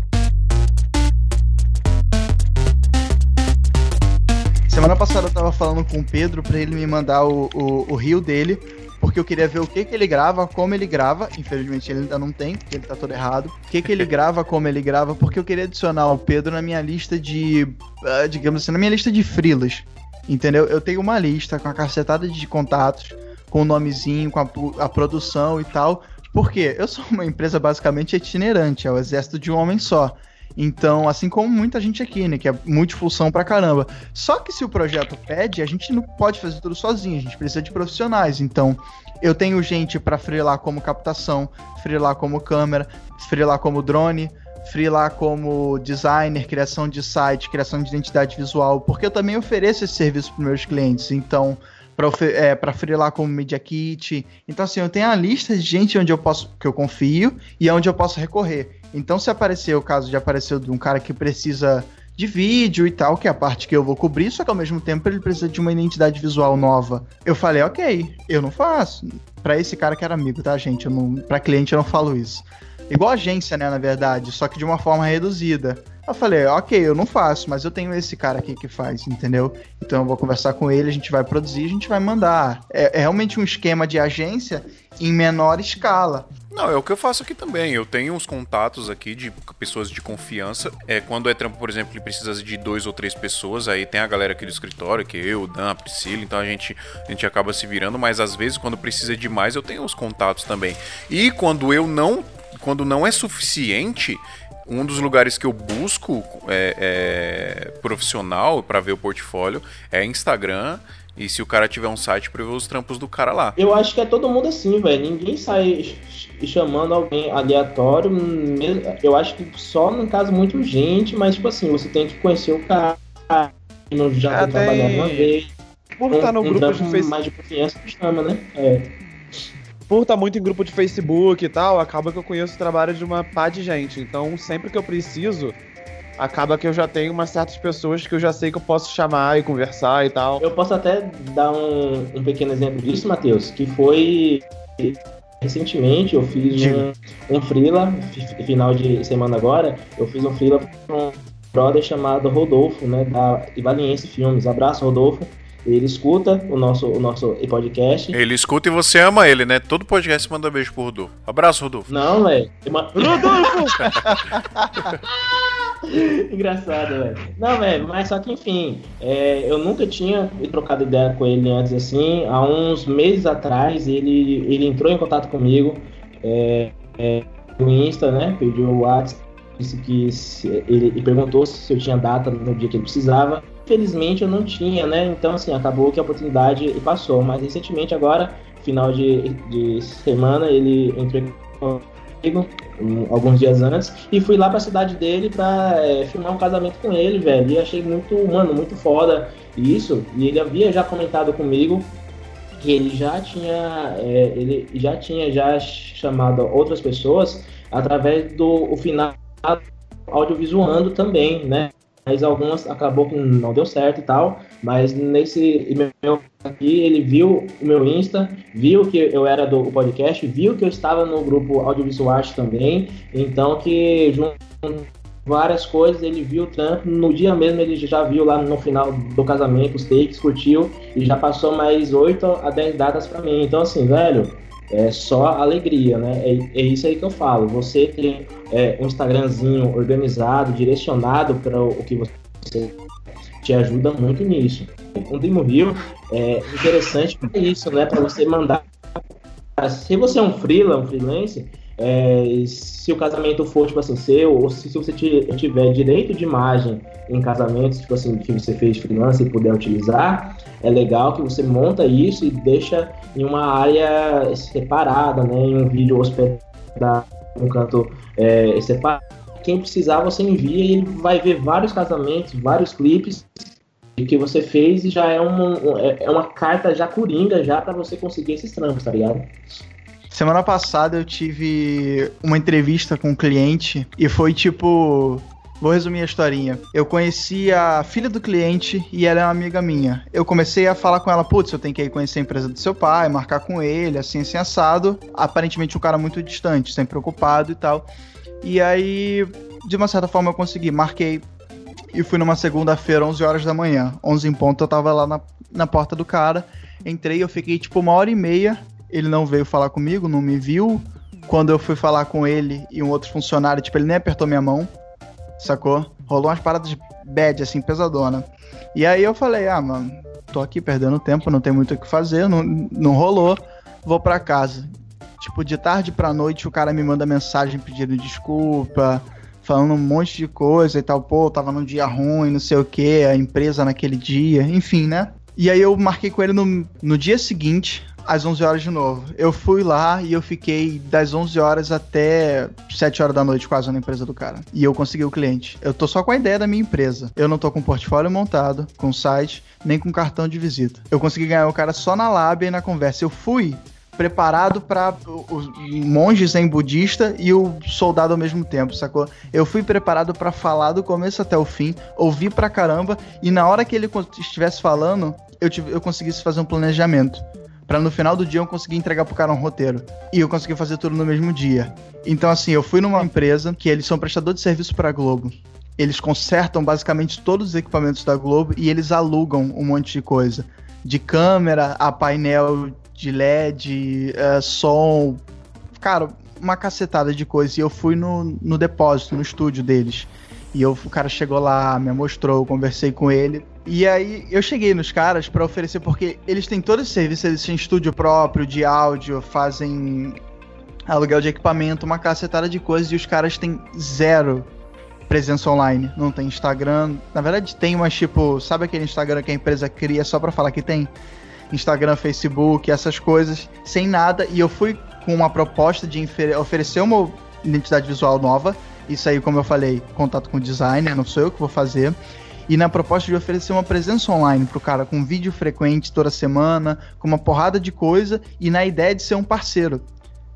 Semana passada eu tava falando com o Pedro pra ele me mandar o, o, o rio dele, porque eu queria ver o que que ele grava, como ele grava. Infelizmente ele ainda não tem, porque ele tá todo errado. O que que ele grava, como ele grava, porque eu queria adicionar o Pedro na minha lista de, ah, digamos assim, na minha lista de frilas. Entendeu? Eu tenho uma lista com a cacetada de contatos, com o nomezinho, com a, a produção e tal. Por quê? Eu sou uma empresa basicamente itinerante, é o exército de um homem só. Então, assim como muita gente aqui, né, que é multifunção pra caramba. Só que se o projeto pede, a gente não pode fazer tudo sozinho, a gente precisa de profissionais. Então, eu tenho gente pra freelar como captação, freelar como câmera, freelar como drone, freelar como designer, criação de site, criação de identidade visual, porque eu também ofereço esse serviço para meus clientes. Então, para é, freelar como Media Kit. Então, assim, eu tenho a lista de gente onde eu posso, que eu confio e onde eu posso recorrer. Então, se aparecer o caso de aparecer de um cara que precisa de vídeo e tal, que é a parte que eu vou cobrir, só que ao mesmo tempo ele precisa de uma identidade visual nova. Eu falei, ok, eu não faço. Pra esse cara que era amigo, tá, gente? Pra cliente eu não falo isso. Igual agência, né, na verdade, só que de uma forma reduzida. Eu falei, ok, eu não faço, mas eu tenho esse cara aqui que faz, entendeu? Então eu vou conversar com ele, a gente vai produzir, a gente vai mandar. É, é realmente um esquema de agência em menor escala. Não, é o que eu faço aqui também. Eu tenho uns contatos aqui de pessoas de confiança. É, quando é trampo, por exemplo, ele precisa de dois ou três pessoas, aí tem a galera aqui do escritório, que eu, o Dan, a Priscila, então a gente, a gente acaba se virando, mas às vezes quando precisa de mais, eu tenho os contatos também. E quando eu não quando não é suficiente, um dos lugares que eu busco é, é, profissional para ver o portfólio é Instagram. E se o cara tiver um site pra ver os trampos do cara lá. Eu acho que é todo mundo assim, velho. Ninguém sai ch- chamando alguém aleatório. Eu acho que só num caso muito urgente, mas tipo assim, você tem que conhecer o cara, não já Ah, ter trabalhado tem- uma vez. Por estar no um grupo de trampo Facebook. mais de confiança que chama, né? É. por estar muito em grupo de Facebook e tal, acaba que eu conheço o trabalho de uma pá de gente. Então, sempre que eu preciso, acaba que eu já tenho umas certas pessoas que eu já sei que eu posso chamar e conversar e tal. Eu posso até dar um, um pequeno exemplo disso, Matheus, que foi recentemente eu fiz Diga. um, um freela, fi- final de semana agora, eu fiz um freela para um brother chamado Rodolfo, né, da Ivaliense Filmes. Abraço, Rodolfo. Ele escuta o nosso, o nosso podcast. Ele escuta e você ama ele, né? Todo podcast manda beijo pro Rodolfo. Abraço, Rodolfo. Não, velho. Engraçado, velho. Não, velho, mas só que enfim, é, eu nunca tinha trocado ideia com ele antes assim. Há uns meses atrás ele, ele entrou em contato comigo é, é, no Insta, né? Pediu o WhatsApp, disse que se- ele, ele perguntou se eu tinha data no dia que ele precisava. Infelizmente eu não tinha, né? Então assim, acabou que a oportunidade passou. Mas recentemente agora, final de, de semana, ele entrou comigo alguns dias antes e fui lá pra cidade dele pra é, filmar um casamento com ele, velho. E achei muito, mano, muito foda isso. E ele havia já comentado comigo que ele já tinha, é, ele já tinha já chamado outras pessoas através do o final audiovisuando também, né? Mas algumas acabou que não deu certo e tal. Mas nesse meu aqui, ele viu o meu Insta, viu que eu era do podcast, viu que eu estava no grupo Audiovisuais também. Então que junto várias coisas, ele viu o trampo. No dia mesmo ele já viu lá no final do casamento os takes, curtiu e já passou mais 8 a 10 datas pra mim. Então assim, velho, é só alegria, né? É, é isso aí que eu falo. Você ter é, um Instagramzinho organizado, direcionado para o que você te ajuda muito nisso. Um Demo Rio é interessante para isso, né? Para você mandar. Se você é um freela, um freelance, é, se o casamento for tipo assim seu, ou se, se você ti- tiver direito de imagem em casamentos, tipo assim, que você fez freelance e puder utilizar, é legal que você monta isso e deixa em uma área separada, né? Em um vídeo hospedado, um canto é, separado. Quem precisar, você envia e ele vai ver vários casamentos, vários clipes que você fez e já é, um, é- é uma carta já coringa já para você conseguir esses trampos, tá ligado? Semana passada eu tive uma entrevista com um cliente e foi tipo. Vou resumir a historinha. Eu conheci a filha do cliente e ela é uma amiga minha. Eu comecei a falar com ela, putz, eu tenho que ir conhecer a empresa do seu pai, marcar com ele, assim, assim, assado. Aparentemente um cara muito distante, sempre preocupado e tal. E aí, de uma certa forma, eu consegui. Marquei e fui numa segunda-feira, 11 horas da manhã. 11 em ponto, eu tava lá na, na porta do cara. Entrei, eu fiquei tipo uma hora e meia. Ele não veio falar comigo, não me viu. Quando eu fui falar com ele e um outro funcionário, tipo, ele nem apertou minha mão, sacou? Rolou umas paradas bad, assim, pesadona. E aí eu falei, ah, mano, tô aqui perdendo tempo, não tem muito o que fazer, não, não rolou, vou pra casa. Tipo, de tarde pra noite o cara me manda mensagem pedindo desculpa, falando um monte de coisa e tal, pô, tava num dia ruim, não sei o que, a empresa naquele dia, enfim, né? E aí eu marquei com ele no, no dia seguinte, às 11 horas de novo. Eu fui lá e eu fiquei das 11 horas até 7 horas da noite quase na empresa do cara. E eu consegui o cliente. Eu tô só com a ideia da minha empresa. Eu não tô com portfólio montado, com site, nem com cartão de visita. Eu consegui ganhar o cara só na lábia e na conversa. Eu fui preparado para os monge zen budista e o soldado ao mesmo tempo, sacou? Eu fui preparado para falar do começo até o fim, ouvir pra caramba e na hora que ele estivesse falando, eu, tive, eu conseguisse fazer um planejamento. Pra no final do dia eu conseguir entregar pro cara um roteiro. E eu consegui fazer tudo no mesmo dia. Então, assim, eu fui numa empresa que eles são prestador de serviço pra Globo. Eles consertam basicamente todos os equipamentos da Globo e eles alugam um monte de coisa. De câmera a painel de LED, eh, som. Cara, uma cacetada de coisa. E eu fui no, no depósito, no estúdio deles. E eu, o cara chegou lá, me mostrou, eu conversei com ele. E aí eu cheguei nos caras pra oferecer, porque eles têm todo esse serviço, eles têm estúdio próprio de áudio, fazem aluguel de equipamento, uma cacetada de coisas e os caras têm zero presença online. Não tem Instagram. Na verdade tem, mas tipo, sabe aquele Instagram que a empresa cria só pra falar que tem? Instagram, Facebook, essas coisas, sem nada. E eu fui com uma proposta de oferecer uma identidade visual nova. Isso aí, como eu falei, contato com o designer, não sou eu que vou fazer. E na proposta de oferecer uma presença online pro cara, com vídeo frequente toda semana, com uma porrada de coisa, e na ideia de ser um parceiro.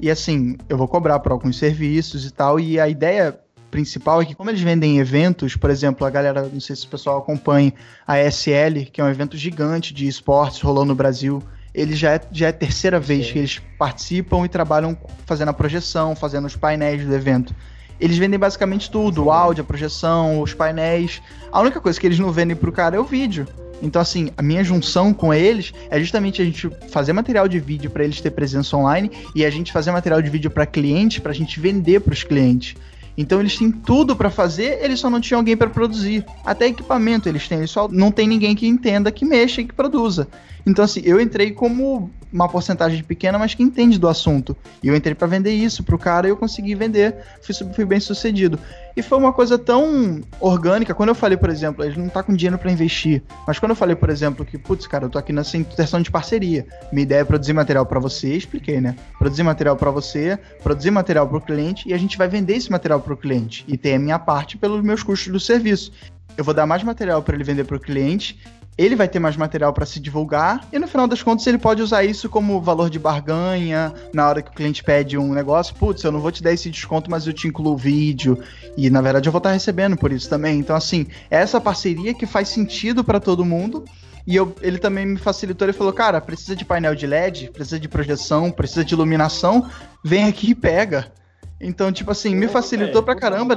E assim, eu vou cobrar por alguns serviços e tal, e a ideia principal é que como eles vendem eventos, por exemplo, a galera, não sei se o pessoal acompanha a ESL, que é um evento gigante de esportes rolando no Brasil, ele já é, já é a terceira vez Sim. que eles participam e trabalham fazendo a projeção, fazendo os painéis do evento. Eles vendem basicamente tudo, o áudio, a projeção, os painéis. A única coisa que eles não vendem pro cara é o vídeo. Então, assim, a minha junção com eles é justamente a gente fazer material de vídeo para eles ter presença online e a gente fazer material de vídeo para cliente para a gente vender para os clientes. Então eles têm tudo para fazer, eles só não tinham alguém para produzir. Até equipamento eles têm, eles só não tem ninguém que entenda, que mexa e que produza. Então assim, eu entrei como uma porcentagem pequena, mas que entende do assunto. E eu entrei para vender isso pro cara e eu consegui vender, fui, fui bem sucedido. E foi uma coisa tão orgânica, quando eu falei, por exemplo, ele não tá com dinheiro para investir, mas quando eu falei, por exemplo, que, putz, cara, eu tô aqui nessa intenção de parceria, minha ideia é produzir material para você, expliquei, né? Produzir material para você, produzir material para o cliente e a gente vai vender esse material para o cliente e ter a minha parte pelos meus custos do serviço. Eu vou dar mais material para ele vender para o cliente, ele vai ter mais material para se divulgar e no final das contas ele pode usar isso como valor de barganha na hora que o cliente pede um negócio. Putz, eu não vou te dar esse desconto, mas eu te incluo o vídeo e na verdade eu vou estar recebendo por isso também. Então assim, é essa parceria que faz sentido para todo mundo. E eu, ele também me facilitou, ele falou, cara, precisa de painel de LED, precisa de projeção, precisa de iluminação, vem aqui e pega. Então, tipo assim, me Pô, facilitou velho, pra caramba,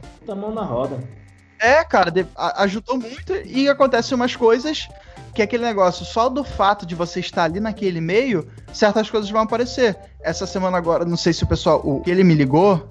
Puta mão na roda. É, cara, ajudou muito e acontece umas coisas que é aquele negócio, só do fato de você estar ali naquele meio, certas coisas vão aparecer. Essa semana agora, não sei se o pessoal, o que ele me ligou,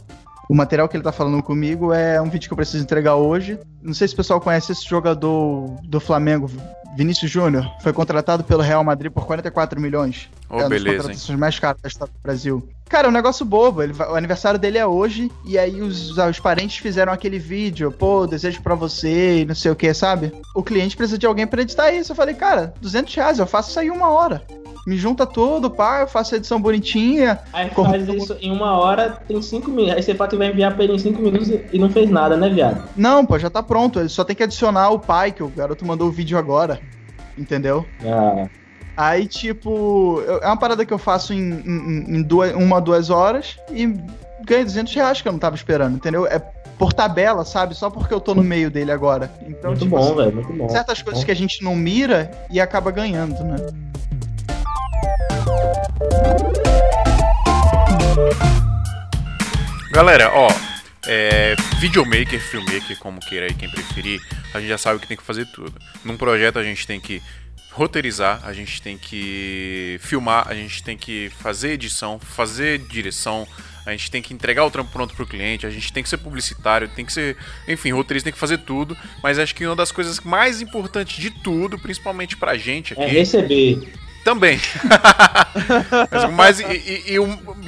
o material que ele tá falando comigo é um vídeo que eu preciso entregar hoje. Não sei se o pessoal conhece esse jogador do Flamengo, Vinícius Júnior, foi contratado pelo Real Madrid por 44 milhões. Ô, é uma das beleza, hein? contratações mais caras da história do Brasil. Cara, é um negócio bobo. Ele o aniversário dele é hoje, e aí os, os parentes fizeram aquele vídeo, pô, desejo pra você, e não sei o que, sabe? O cliente precisa de alguém pra editar isso. Eu falei, cara, 200 reais, eu faço isso aí em uma hora. Me junta tudo, pá, eu faço a edição bonitinha. Aí faz isso em uma hora, tem cinco minutos. Aí você fala que vai enviar pra ele em cinco minutos e- não fez nada, né, viado? Não, pô, já tá pronto. Ele só tem que adicionar o pai, que o garoto mandou o vídeo agora. Entendeu? Ah, Aí, tipo, é uma parada que eu faço em, em, em duas, uma, duas horas e ganho 200 reais que eu não tava esperando, entendeu? É por tabela, sabe? Só porque eu tô no meio dele agora. Então, muito tipo, bom, assim, velho, muito bom. certas coisas que a gente não mira e acaba ganhando, né? Galera, ó, é, videomaker, filmmaker, como queira aí, quem preferir, a gente já sabe que tem que fazer tudo. Num projeto a gente tem que roteirizar, a gente tem que filmar, a gente tem que fazer edição, fazer direção, a gente tem que entregar o trampo pronto pro cliente, a gente tem que ser publicitário, tem que ser, enfim, roteirista tem que fazer tudo, mas acho que uma das coisas mais importantes de tudo, principalmente pra gente aqui, É receber. Também. Mas o mais, e, e- e o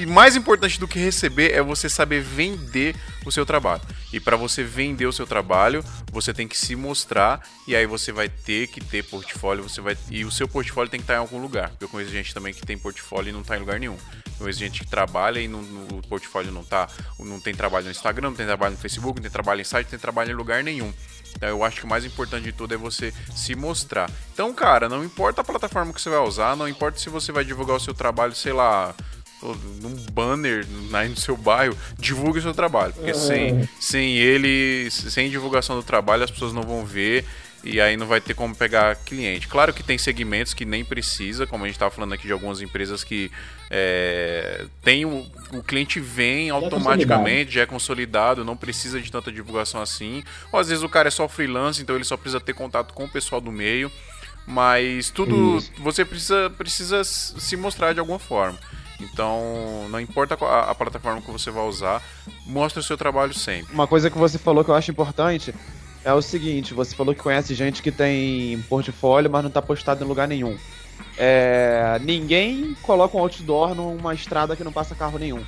mais importante do que receber é você saber vender o seu trabalho. E para você vender o seu trabalho, você tem que se mostrar e aí você vai ter que ter portfólio, você vai e o seu portfólio tem que estar em algum lugar. Eu conheço gente também que tem portfólio e não está em lugar nenhum. Eu conheço gente que trabalha e não, no, o portfólio não tá, não tem trabalho no Instagram, não tem trabalho no Facebook, não tem trabalho em site, não tem trabalho em lugar nenhum. Então eu acho que o mais importante de tudo é você se mostrar. Então, cara, não importa a plataforma que você vai usar, não importa se você vai divulgar o seu trabalho, sei lá, num banner aí no seu bairro, divulgue o seu trabalho. Porque sem, sem ele, sem divulgação do trabalho, as pessoas não vão ver e aí não vai ter como pegar cliente. Claro que tem segmentos que nem precisa, como a gente estava falando aqui de algumas empresas que é, tem o, o cliente vem automaticamente, já é consolidado, não precisa de tanta divulgação assim. Ou às vezes o cara é só freelance, então ele só precisa ter contato com o pessoal do meio. Mas tudo Isso. você precisa, precisa se mostrar de alguma forma. Então, não importa a, a plataforma que você vai usar, mostre o seu trabalho sempre. Uma coisa que você falou que eu acho importante é o seguinte: você falou que conhece gente que tem portfólio, mas não tá postado em lugar nenhum. É, ninguém coloca um outdoor numa estrada que não passa carro nenhum.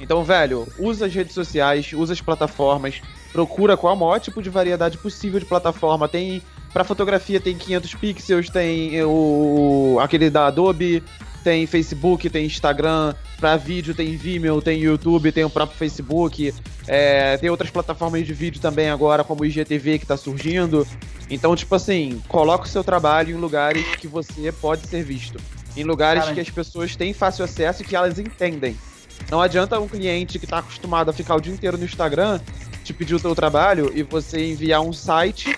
Então, velho, usa as redes sociais, usa as plataformas, procura qual é o maior tipo de variedade possível de plataforma. Tem para fotografia tem 500 pixels, tem o aquele da Adobe, tem Facebook, tem Instagram, para vídeo tem Vimeo, tem YouTube, tem o próprio Facebook, é, tem outras plataformas de vídeo também agora, como o IGTV que tá surgindo. Então, tipo assim, coloca o seu trabalho em lugares que você pode ser visto. Em lugares Caramba. que as pessoas têm fácil acesso e que elas entendem. Não adianta um cliente que está acostumado a ficar o dia inteiro no Instagram te pedir o teu trabalho e você enviar um site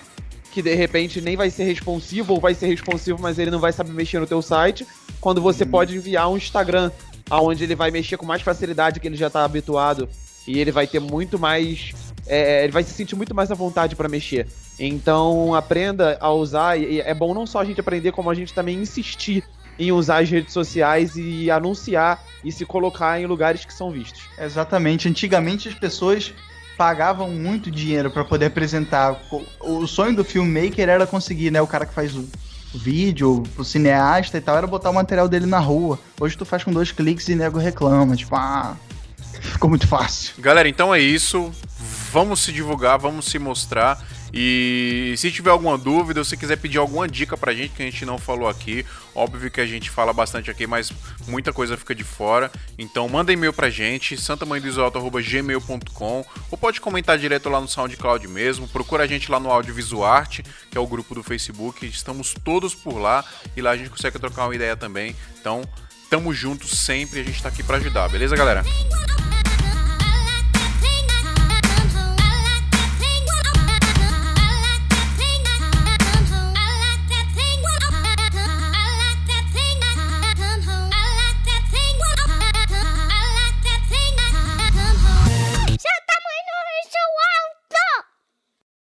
que de repente nem vai ser responsivo ou vai ser responsivo, mas ele não vai saber mexer no teu site, quando você hum. pode enviar um Instagram aonde ele vai mexer com mais facilidade que ele já está habituado e ele vai ter muito mais é, ele vai se sentir muito mais à vontade para mexer. Então aprenda a usar e é bom não só a gente aprender como a gente também insistir em usar as redes sociais e anunciar e se colocar em lugares que são vistos. Exatamente. Antigamente as pessoas pagavam muito dinheiro para poder apresentar. O sonho do filmmaker era conseguir, né, o cara que faz o vídeo, o cineasta e tal, era botar o material dele na rua. Hoje tu faz com dois cliques e nego reclama, tipo, ah, ficou muito fácil. Galera, então é isso. Vamos se divulgar, vamos se mostrar. E se tiver alguma dúvida, ou se quiser pedir alguma dica pra gente que a gente não falou aqui, óbvio que a gente fala bastante aqui, mas muita coisa fica de fora. Então manda e-mail pra gente, santamanhodoisoalto.gmail.com ou pode comentar direto lá no SoundCloud mesmo. Procura a gente lá no Audiovisuarte, que é o grupo do Facebook. Estamos todos por lá e lá a gente consegue trocar uma ideia também. Então, tamo junto sempre, a gente tá aqui para ajudar, beleza, galera?